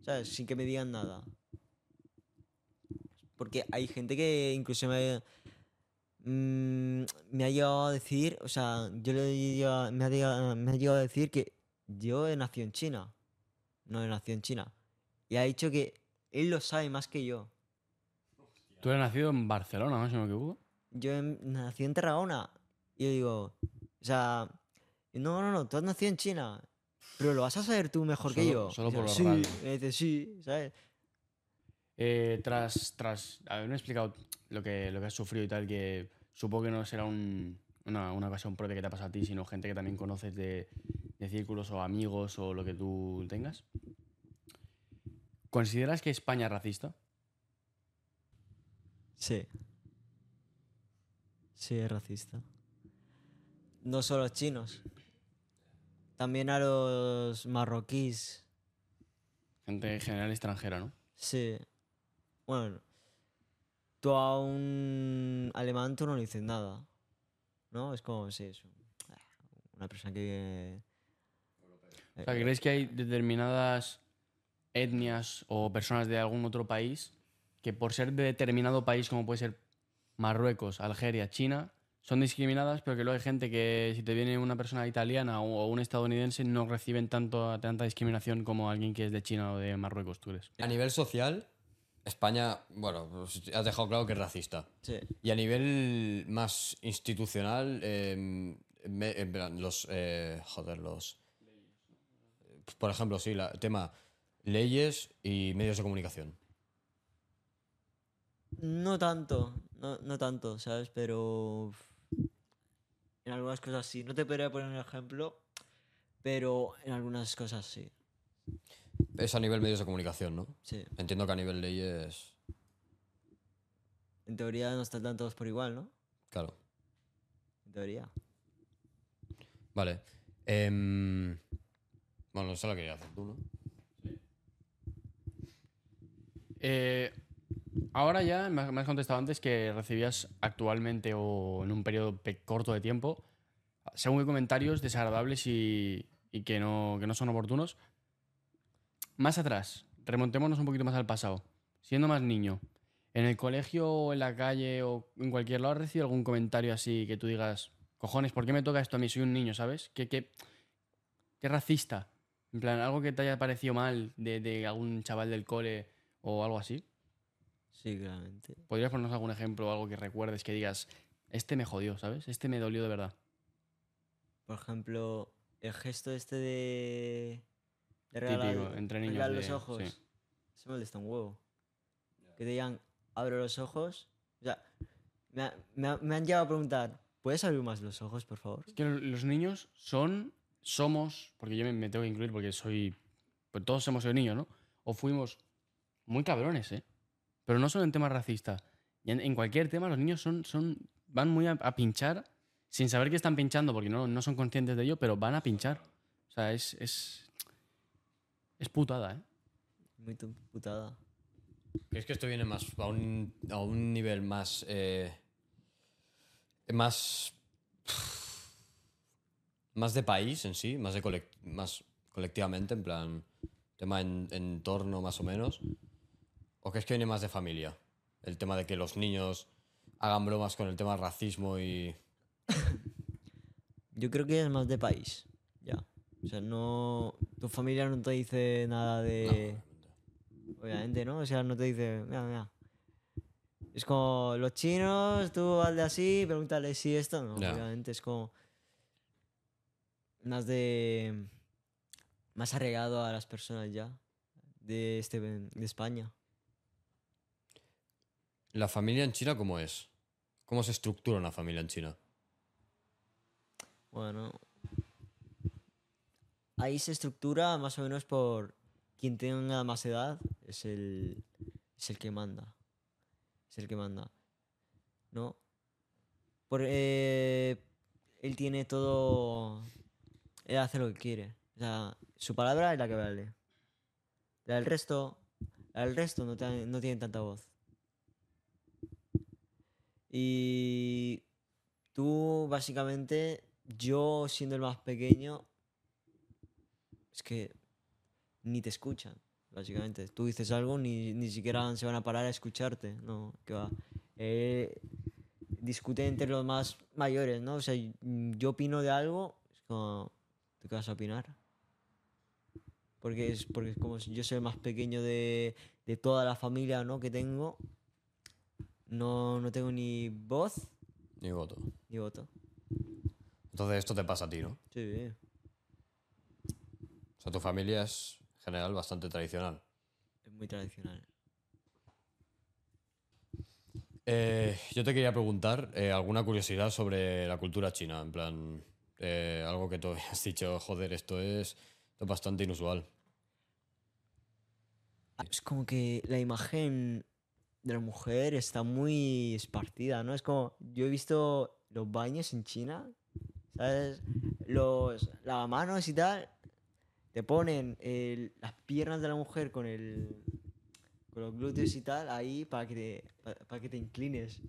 ¿Sabes? Sin que me digan nada. Porque hay gente que incluso me, mm, me ha llegado a decir, o sea, yo le he llegado- me, ha llegado, me ha llegado a decir que yo he nacido en China. No he nacido en China. Y ha dicho que él lo sabe más que yo. Tú eres nacido en Barcelona, ¿no? Si no me equivoco. Yo he nací en Tarragona. Y yo digo, o sea, no, no, no, tú has nacido en China. Pero lo vas a saber tú mejor que yo. solo por lo sí. Me dice, sí, ¿sabes? Eh, tras, tras haberme explicado lo que, lo que has sufrido y tal, que supongo que no será un- una, una ocasión propia que te ha pasado a ti, sino gente que también conoces de, de círculos o amigos o lo que tú tengas. ¿Consideras que España es racista? Sí. Sí, es racista. No solo a los chinos. También a los marroquíes. Gente en general extranjera, ¿no? Sí. Bueno. Tú a un alemán tú no le dices nada. ¿No? Es como, sí, es un- una persona que... O sea, ¿crees que hay determinadas etnias o personas de algún otro país que por ser de determinado país, como puede ser Marruecos, Algeria, China, son discriminadas, pero que luego hay gente que si te viene una persona italiana o, o un estadounidense no reciben tanto, tanta discriminación como alguien que es de China o de Marruecos, tú crees? A nivel social, España, bueno, pues, has dejado claro que es racista. Sí. Y a nivel más institucional, eh, me- plan, los. eh, joder, los. Por ejemplo, sí, la- el tema leyes y medios de comunicación. No tanto, no, no tanto, ¿sabes? Pero uf, en algunas cosas sí. No te podría poner un ejemplo, pero en algunas cosas sí. Es a nivel medios de comunicación, ¿no? Sí. Entiendo que a nivel leyes. En teoría nos tratan todos por igual, ¿no? Claro. En teoría. Vale. Em, bueno, eso lo quería hacer tú, ¿no? Eh, ahora ya me has contestado antes que recibías actualmente o en un periodo pe- corto de tiempo, según qué comentarios desagradables y, y que, no, que no son oportunos. Más atrás, remontémonos un poquito más al pasado. Siendo más niño, en el colegio o en la calle o en cualquier lado, ¿has recibido algún comentario así que tú digas, cojones, ¿por qué me toca esto a mí? Soy un niño, ¿sabes? ¿Qué, qué, qué racista? En plan, algo que te haya parecido mal de algún chaval del cole o algo así. Sí, claramente. ¿Podrías ponernos algún ejemplo o algo que recuerdes que digas, este me jodió, ¿sabes? Este me dolió de verdad. Por ejemplo, el gesto este de. de regalar, Típico, entre niños regalar de- los ojos. sí. Me molesta un huevo. Que te digan, abre los ojos. O sea, me, ha- me ha- me han llegado a preguntar, ¿puedes abrir más los ojos, por favor? Es que lo- los niños son, somos, porque yo me, me tengo que incluir porque soy, pues todos hemos sido niños, ¿no? O fuimos muy cabrones, ¿eh? Pero no solo en temas racistas. En, en cualquier tema los niños son, son, van muy a, a pinchar sin saber que están pinchando porque no, no son conscientes de ello, pero van a pinchar. O sea, es, es, es putada, ¿eh? Muy putada. ¿Crees que esto viene más a un, a un nivel más. eh, más. más de país en sí, más, de colec- más colectivamente, en plan. tema en entorno más o menos? ¿O crees que viene más de familia? El tema de que los niños hagan bromas con el tema racismo y. Yo creo que es más de país. Ya. O sea, no. Tu familia no te dice nada de. Obviamente, ¿no? O sea, no te dice, mira, mira. Es como los chinos, tú hazle así, pregúntale si esto. No, obviamente es como más de. más arraigado a las personas ya de, este, de España. ¿La familia en China cómo es? ¿Cómo se estructura una familia en China? Bueno. Ahí se estructura más o menos por quien tenga más edad, es el, es el que manda. Es el que manda. ¿No? Por, eh, él tiene todo. Él hace lo que quiere. O sea, su palabra es la que vale. La del resto. La resto no, no tiene tanta voz. Y tú, básicamente, yo siendo el más pequeño, es que ni te escuchan, básicamente. Tú dices algo, ni, ni siquiera se van a parar a escucharte, no, que va. Eh, entre los más mayores, ¿no? O sea, yo opino de algo, es como, ¿tú qué vas a opinar? Porque es, porque es como si yo soy el más pequeño de, de toda la familia, ¿no? Que tengo. No, no tengo ni voz Ni voto. ni voto. Entonces esto te pasa a ti, ¿no? Sí, O sea, tu familia es en general bastante tradicional. es muy tradicional. Eh, yo te quería preguntar eh, alguna curiosidad sobre la cultura china, en plan, eh, algo que tú has dicho, joder, esto es, esto es bastante inusual. Es como que la imagen de la mujer está muy espartida, ¿no? Es como, yo he visto los baños en China, ¿sabes? Los lavamanos y tal, te ponen el- las piernas de la mujer con el con los glúteos y tal ahí para que te, pa- para que te inclines.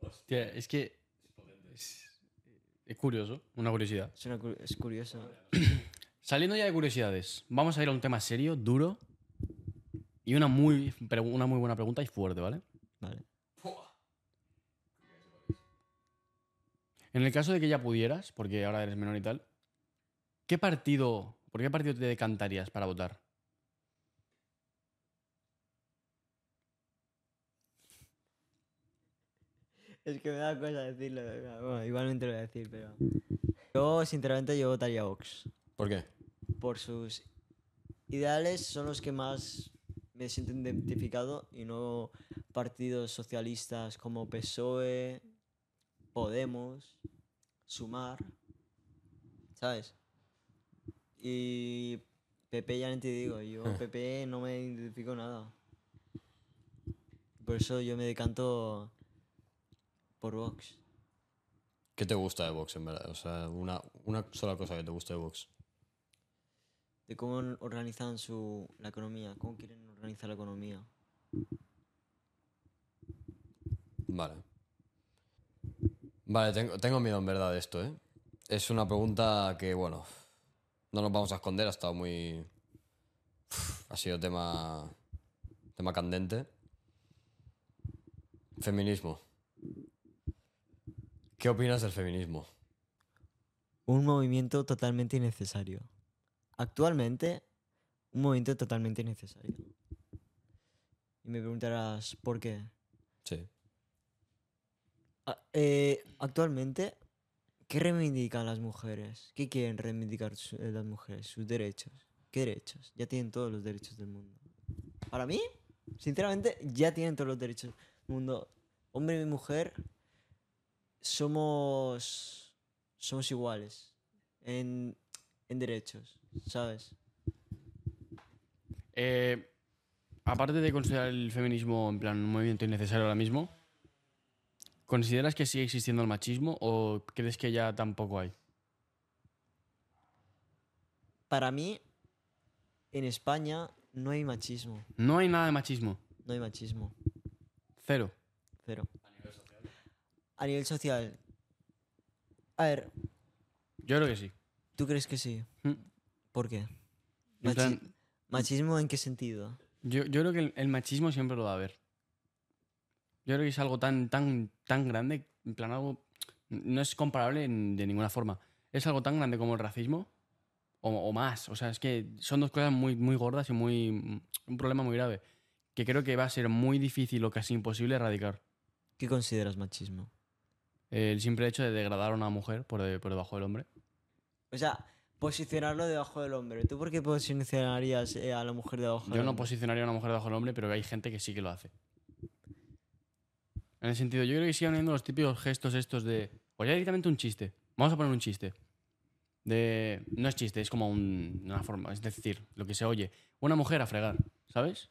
Hostia, es que. Es, es curioso, una curiosidad. Es, una es curioso. Saliendo ya de curiosidades, vamos a ir a un tema serio, duro. Y una muy, una muy buena pregunta y fuerte, ¿vale? Vale. En el caso de que ya pudieras, porque ahora eres menor y tal, ¿qué partido, por qué partido te decantarías para votar? Es que me da cosa decirlo. Bueno, igualmente lo voy a decir, pero... Yo, sinceramente, yo votaría a Vox. ¿Por qué? por sus ideales son los que más me siento identificado y no partidos socialistas como PSOE, Podemos, Sumar, ¿sabes? Y PP ya no te digo, yo PP no me identifico nada. Por eso yo me decanto por Vox. ¿Qué te gusta de Vox, en verdad? O sea, una, una sola cosa que te gusta de Vox. De cómo organizan su, la economía, cómo quieren organizar la economía. Vale. Vale, tengo, tengo miedo en verdad de esto, ¿eh? Es una pregunta que, bueno, no nos vamos a esconder, ha estado muy... Ha sido tema... Tema candente. Feminismo. ¿Qué opinas del feminismo? Un movimiento totalmente innecesario. Actualmente, un movimiento totalmente innecesario. Y me preguntarás, ¿por qué? Sí. Ah, eh, actualmente, ¿qué reivindican las mujeres? ¿Qué quieren reivindicar su- eh, las mujeres? Sus derechos. ¿Qué derechos? Ya tienen todos los derechos del mundo. Para mí, sinceramente, ya tienen todos los derechos del mundo. Hombre y mujer somos, somos iguales en, en derechos, ¿sabes? Eh, aparte de considerar el feminismo en plan un movimiento innecesario ahora mismo, ¿consideras que sigue existiendo el machismo o crees que ya tampoco hay? Para mí, en España no hay machismo. No hay nada de machismo. No hay machismo. Cero. Cero. A nivel social. A ver, Yo creo que sí. ¿tú crees que sí? Mm. ¿Por qué? En Machi- plan, ¿Machismo en qué sentido? Yo, yo creo que el, el machismo siempre lo va a haber. Yo creo que es algo tan, tan, tan grande, en plan algo... No es comparable en- de ninguna forma. Es algo tan grande como el racismo o, o más. O sea, es que son dos cosas muy, muy gordas y muy... Un problema muy grave. que creo que va a ser muy difícil o casi imposible erradicar. ¿Qué consideras machismo? El simple hecho de degradar a una mujer por, de- por debajo del hombre. O sea, posicionarlo debajo del hombre. ¿Tú por qué posicionarías eh, a la mujer debajo del Yo no hombre? posicionaría a una mujer debajo del hombre, pero hay gente que sí que lo hace. En el sentido, yo creo que siguen habiendo los típicos gestos estos de. O ya directamente un chiste. Vamos a poner un chiste. De. No es chiste, es como un- una forma. Es decir, lo que se oye. Una mujer a fregar, ¿sabes?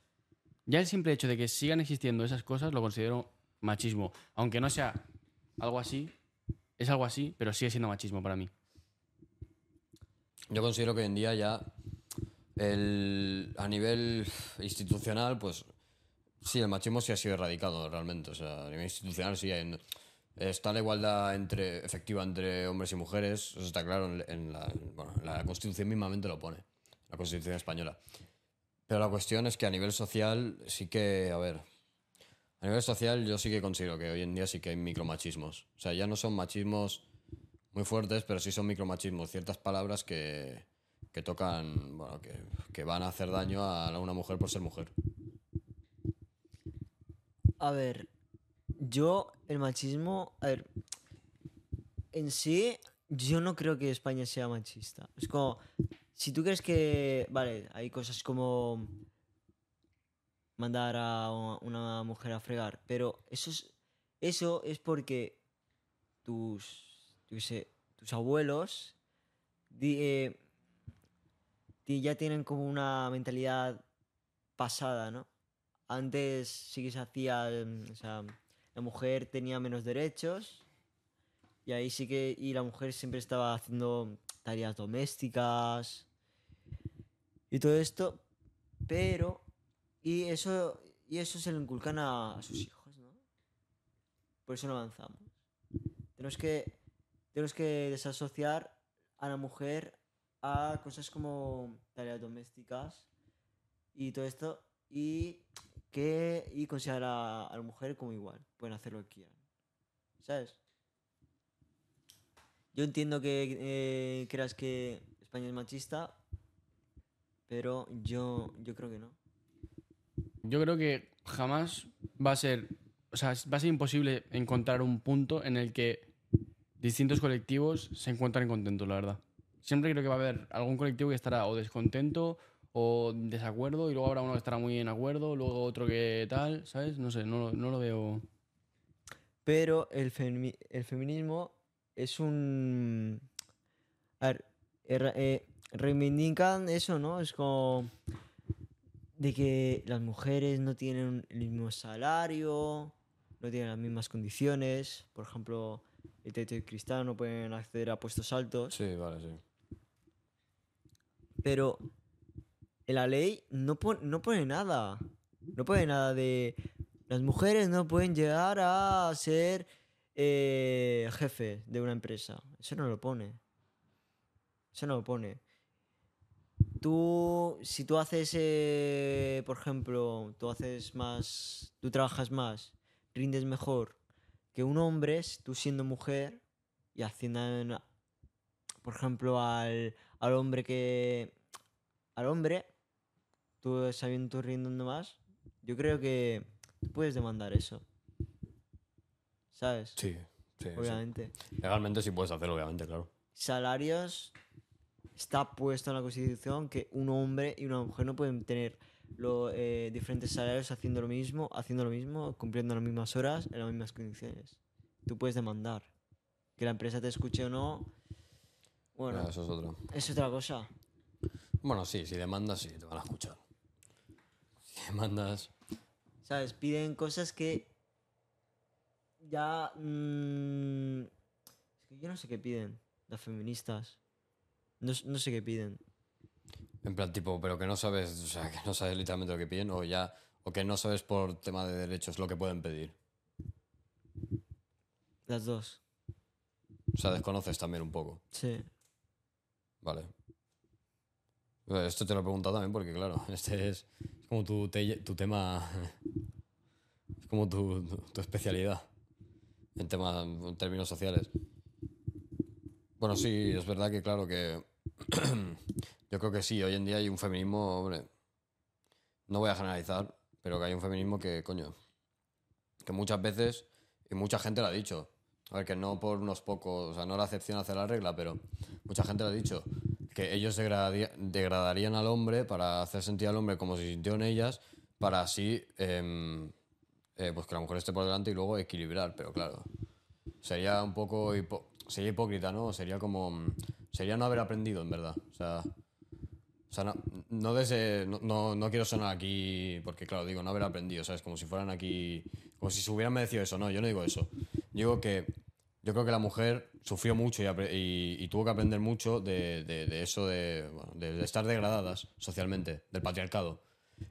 Ya el simple hecho de que sigan existiendo esas cosas lo considero machismo. Aunque no sea algo así, es algo así, pero sigue siendo machismo para mí. Yo considero que hoy en día ya el, a nivel institucional, pues sí, el machismo sí ha sido erradicado realmente. O sea, a nivel institucional sí hay- está la igualdad entre, efectiva entre hombres y mujeres, eso está claro, en, la, bueno, la Constitución mismamente lo pone, la Constitución española. Pero la cuestión es que a nivel social sí que, a ver, a nivel social yo sí que considero que hoy en día sí que hay micromachismos. O sea, ya no son machismos muy fuertes, pero sí son micromachismos, ciertas palabras que, que tocan, bueno, que, que van a hacer daño a una mujer por ser mujer. A ver, yo el machismo, a ver, en sí, yo no creo que España sea machista. Es como, si tú crees que, vale, hay cosas como mandar a una mujer a fregar, pero eso es, eso es porque tus, yo sé, tus abuelos di- eh, ya tienen como una mentalidad pasada, ¿no? Antes sí que se hacía, em, o sea, la mujer tenía menos derechos y ahí sí que, y la mujer siempre estaba haciendo tareas domésticas y todo esto, pero, y eso, y eso se lo inculcan a, a sus hijos, ¿no? Por eso no avanzamos. Tenemos que, tenemos que desasociar a la mujer a cosas como tareas domésticas y todo esto y que y considerar a, la mujer como igual. Pueden hacer lo que quieran. Sabes yo entiendo que eh, creas que España es machista pero yo yo creo que no. Yo creo que jamás va a ser, o sea, va a ser imposible encontrar un punto en el que distintos colectivos se encuentren contentos, la verdad. Siempre creo que va a haber algún colectivo que estará o descontento o desacuerdo y luego habrá uno que estará muy en acuerdo, luego otro que tal, ¿sabes? No sé, no, no lo veo. pero el, femi- el feminismo es un a ver er- eh, reivindican eso no es como de que las mujeres no tienen el mismo salario, no tienen las mismas condiciones. Por ejemplo, el techo de cristal no pueden acceder a puestos altos. Sí, vale, sí. Pero en la ley no, pon- no pone nada. No pone nada de... Las mujeres no pueden llegar a ser eh, jefe de una empresa. Eso no lo pone. Eso no lo pone. Tú, si tú haces, eh, por ejemplo, tú haces más, tú trabajas más, rindes mejor que un hombre, tú siendo mujer y haciendo, una- por ejemplo, al, al hombre que, al hombre, tú sabiendo tú rindiendo más, yo creo que tú puedes demandar eso. ¿Sabes? Sí, sí, sí. Obviamente. Legalmente sí puedes hacerlo, obviamente, claro. salarios está puesto en la constitución que un hombre y una mujer no pueden tener lo, eh, diferentes salarios haciendo lo mismo, haciendo lo mismo, cumpliendo las mismas horas en las mismas condiciones. Tú puedes demandar. Que la empresa te escuche o no. Bueno, Ah, eso es otro. es otra cosa. Bueno, sí, si demandas, sí, te van a escuchar. Si demandas. ¿Sabes? Piden cosas que ya... mm, es que yo no sé qué piden las feministas. No, no sé qué piden. En plan, tipo, pero que no sabes, o sea, que no sabes literalmente lo que piden, o ya. O que no sabes por tema de derechos lo que pueden pedir. Las dos. O sea, desconoces también un poco. Sí. Vale. Esto te lo he preguntado también porque, claro, este es, es como tu, te- tu tema. Es como tu, tu- tu especialidad en, tema, en términos sociales. Bueno, sí, es verdad que, claro, que. Yo creo que sí, hoy en día hay un feminismo, hombre. No voy a generalizar, pero que hay un feminismo que, coño, que muchas veces, y mucha gente lo ha dicho, a ver, que no por unos pocos, o sea, no la excepción hace la regla, pero mucha gente lo ha dicho, que ellos degradarían al hombre para hacer sentir al hombre como se sintió en ellas, para así, em, eh, pues que la mujer esté por delante y luego equilibrar, pero claro, sería un poco, hipo- sería hipócrita, ¿no? Sería como, sería no haber aprendido, en verdad, o sea... O sea, no, no, desde- no, quiero sonar aquí, porque claro, digo, no haber aprendido, ¿sabes? Como si fueran aquí, como si se hubieran merecido eso. No, yo no digo eso. Digo que yo creo que la mujer sufrió mucho y, tuvo que aprender mucho de, eso, de, bueno, de- estar degradadas socialmente, del patriarcado.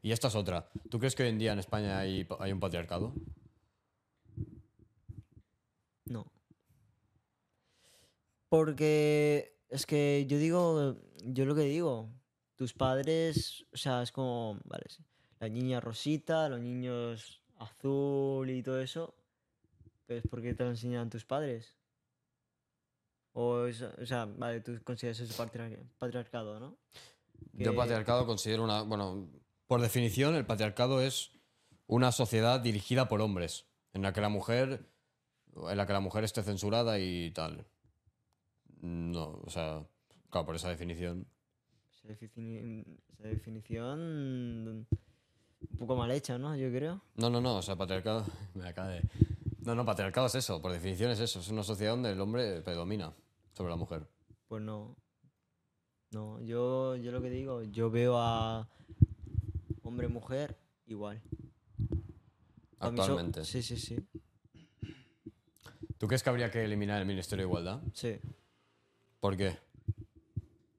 Y esta es otra. ¿Tú crees que hoy en día en España hay, pa- hay un patriarcado? No. Porque es que yo digo, yo lo que digo, tus padres, o sea, es como, vale, sí, la niña rosita, los niños azul y todo eso, pero es porque te lo enseñan tus padres. O, es- o sea, vale, tú consideras eso patriar- patriarcado, ¿no? Yo patriarcado considero una. Bueno, por definición, el patriarcado es una sociedad dirigida por hombres, en la que la mujer. en la que la mujer esté censurada y tal. No, o sea, claro, por esa definición. Esa, defini- esa definición un poco mal hecha, ¿no? Yo creo. No, no, no, o sea, patriarcado. Me acaba de. No, no, patriarcado es eso, por definición es eso. Es una sociedad donde el hombre predomina sobre la mujer. Pues no. No, yo, yo lo que digo, yo veo a hombre mujer igual. Actualmente. Sí, sí, sí. ¿Tú crees que habría que eliminar el Ministerio de Igualdad? Sí. ¿Por qué?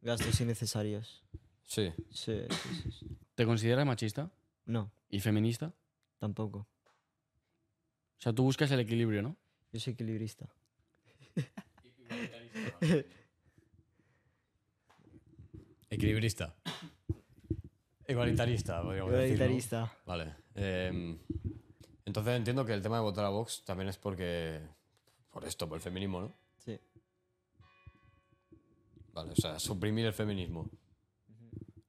Gastos innecesarios. Sí. Sí, sí, sí, sí. ¿Te consideras machista No, y feminista? tampoco. O sea, tú buscas el equilibrio, ¿no? Yo soy equilibrista. Equilibrista. Igualitarista, podríamos decir, ¿no? Igualitarista. Vale. em, entonces entiendo que el tema de votar a Vox también es porque. Por esto, por el feminismo, ¿no? Vale, o sea, suprimir el feminismo.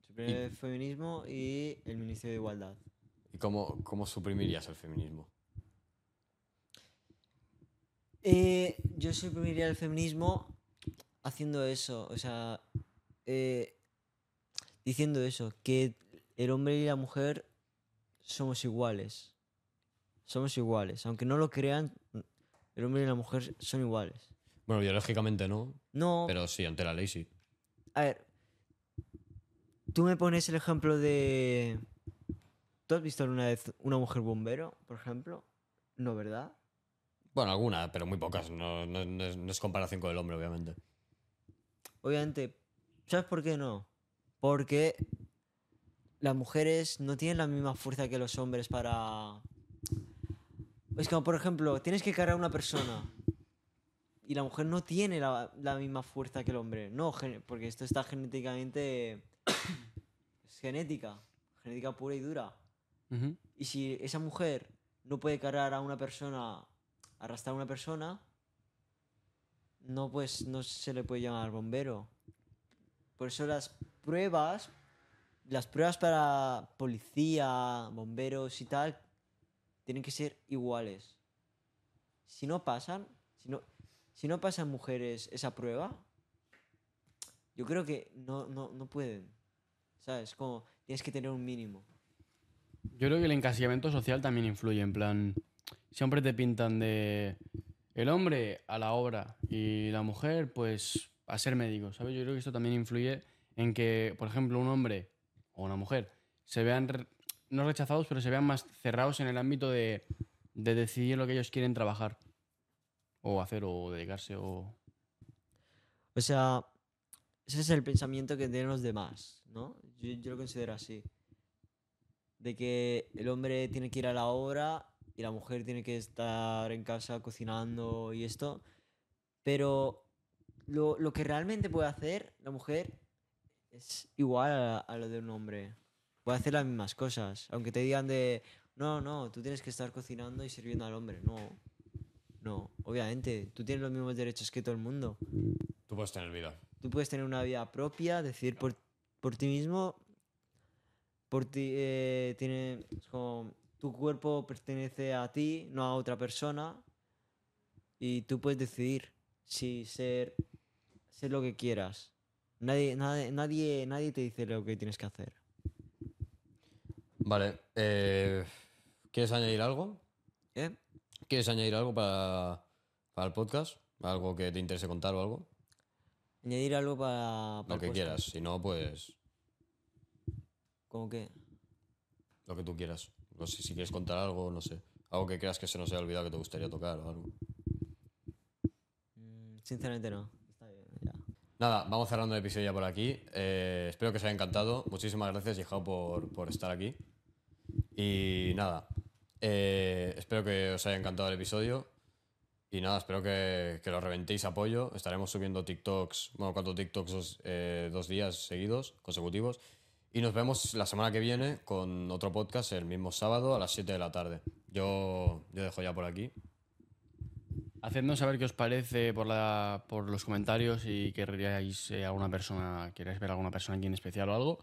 Suprimir el feminismo y el Ministerio de Igualdad. ¿Y cómo, cómo suprimirías el feminismo? Eh, yo suprimiría el feminismo haciendo eso, o sea, eh, diciendo eso, que el hombre y la mujer somos iguales. Somos iguales. Aunque no lo crean, el hombre y la mujer son iguales. Bueno, biológicamente no, No, pero sí, ante la ley sí. a ver, tú me pones el ejemplo de... ¿Tú has visto alguna vez una mujer bombero, por ejemplo? No, ¿verdad? Bueno, alguna, pero muy pocas. No, no- no es, no es comparación con el hombre, obviamente. Obviamente, ¿sabes por qué no? Porque las mujeres no tienen la misma fuerza que los hombres para... Es como, por ejemplo, tienes que cargar a una persona y la mujer no tiene la, la misma fuerza que el hombre. No, porque esto está genéticamente... es genética, genética pura y dura. Y si esa mujer no puede cargar a una persona, arrastrar a una persona, no pues no se le puede llamar bombero. Por eso las pruebas, las pruebas para policía, bomberos y tal, tienen que ser iguales. Si no pasan, si no, si no pasan mujeres esa prueba, yo creo que no, no, no pueden. ¿Sabes? Como tienes que tener un mínimo. Yo creo que el encasillamiento social también influye, en plan, siempre te pintan de el hombre a la obra y la mujer pues a ser médico, ¿sabes? Yo creo que esto también influye en que, por ejemplo, un hombre o una mujer se vean, no rechazados, pero se vean más cerrados en el ámbito de, de decidir lo que ellos quieren trabajar o hacer o dedicarse o... O sea, ese es el pensamiento que tienen los demás, ¿no? Yo, yo lo considero así. De que el hombre tiene que ir a la obra y la mujer tiene que estar en casa cocinando y esto. Pero lo, lo que realmente puede hacer la mujer es igual a, a lo de un hombre. Puede hacer las mismas cosas. Aunque te digan de, no, no, tú tienes que estar cocinando y sirviendo al hombre. No, no, obviamente, tú tienes los mismos derechos que todo el mundo. Tú puedes tener vida. Tú puedes tener una vida propia, decidir por, por ti mismo, por ti eh, tiene como tu cuerpo pertenece a ti, no a otra persona y tú puedes decidir si ser ser lo que quieras. Nadie, nadie, nadie, nadie te dice lo que tienes que hacer. Vale. eh, ¿Quieres añadir algo? ¿Eh? ¿Quieres añadir algo para, para el podcast? ¿Algo que te interese contar o algo? Añadir algo para, para Lo que quieras. Si no, pues ¿Cómo que? lo que tú quieras. No sé si quieres contar algo, no sé. Algo que creas que se nos haya olvidado que te gustaría tocar o algo. Mm, Sinceramente no. Está bien, ya. Nada, vamos cerrando el episodio ya por aquí. Eh, espero que os haya encantado. Muchísimas gracias, Yihao, por, por estar aquí. Y nada, eh, espero que os haya encantado el episodio. Y nada, espero que, que lo reventéis apoyo. Estaremos subiendo TikToks, bueno, cuatro TikToks dos, eh, dos días seguidos, consecutivos. Y nos vemos la semana que viene con otro podcast el mismo sábado a las 7 de la tarde. Yo, yo dejo ya por aquí. Hacednos saber qué os parece por, la, por los comentarios y querríais eh, alguna persona, queráis ver a alguna persona aquí en especial o algo.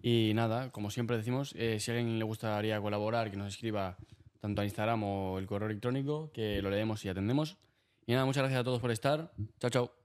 Y nada, como siempre decimos, eh, si a alguien le gustaría colaborar, que nos escriba tanto a Instagram o el correo electrónico, que lo leemos y atendemos. Y nada, muchas gracias a todos por estar. Chao, chao.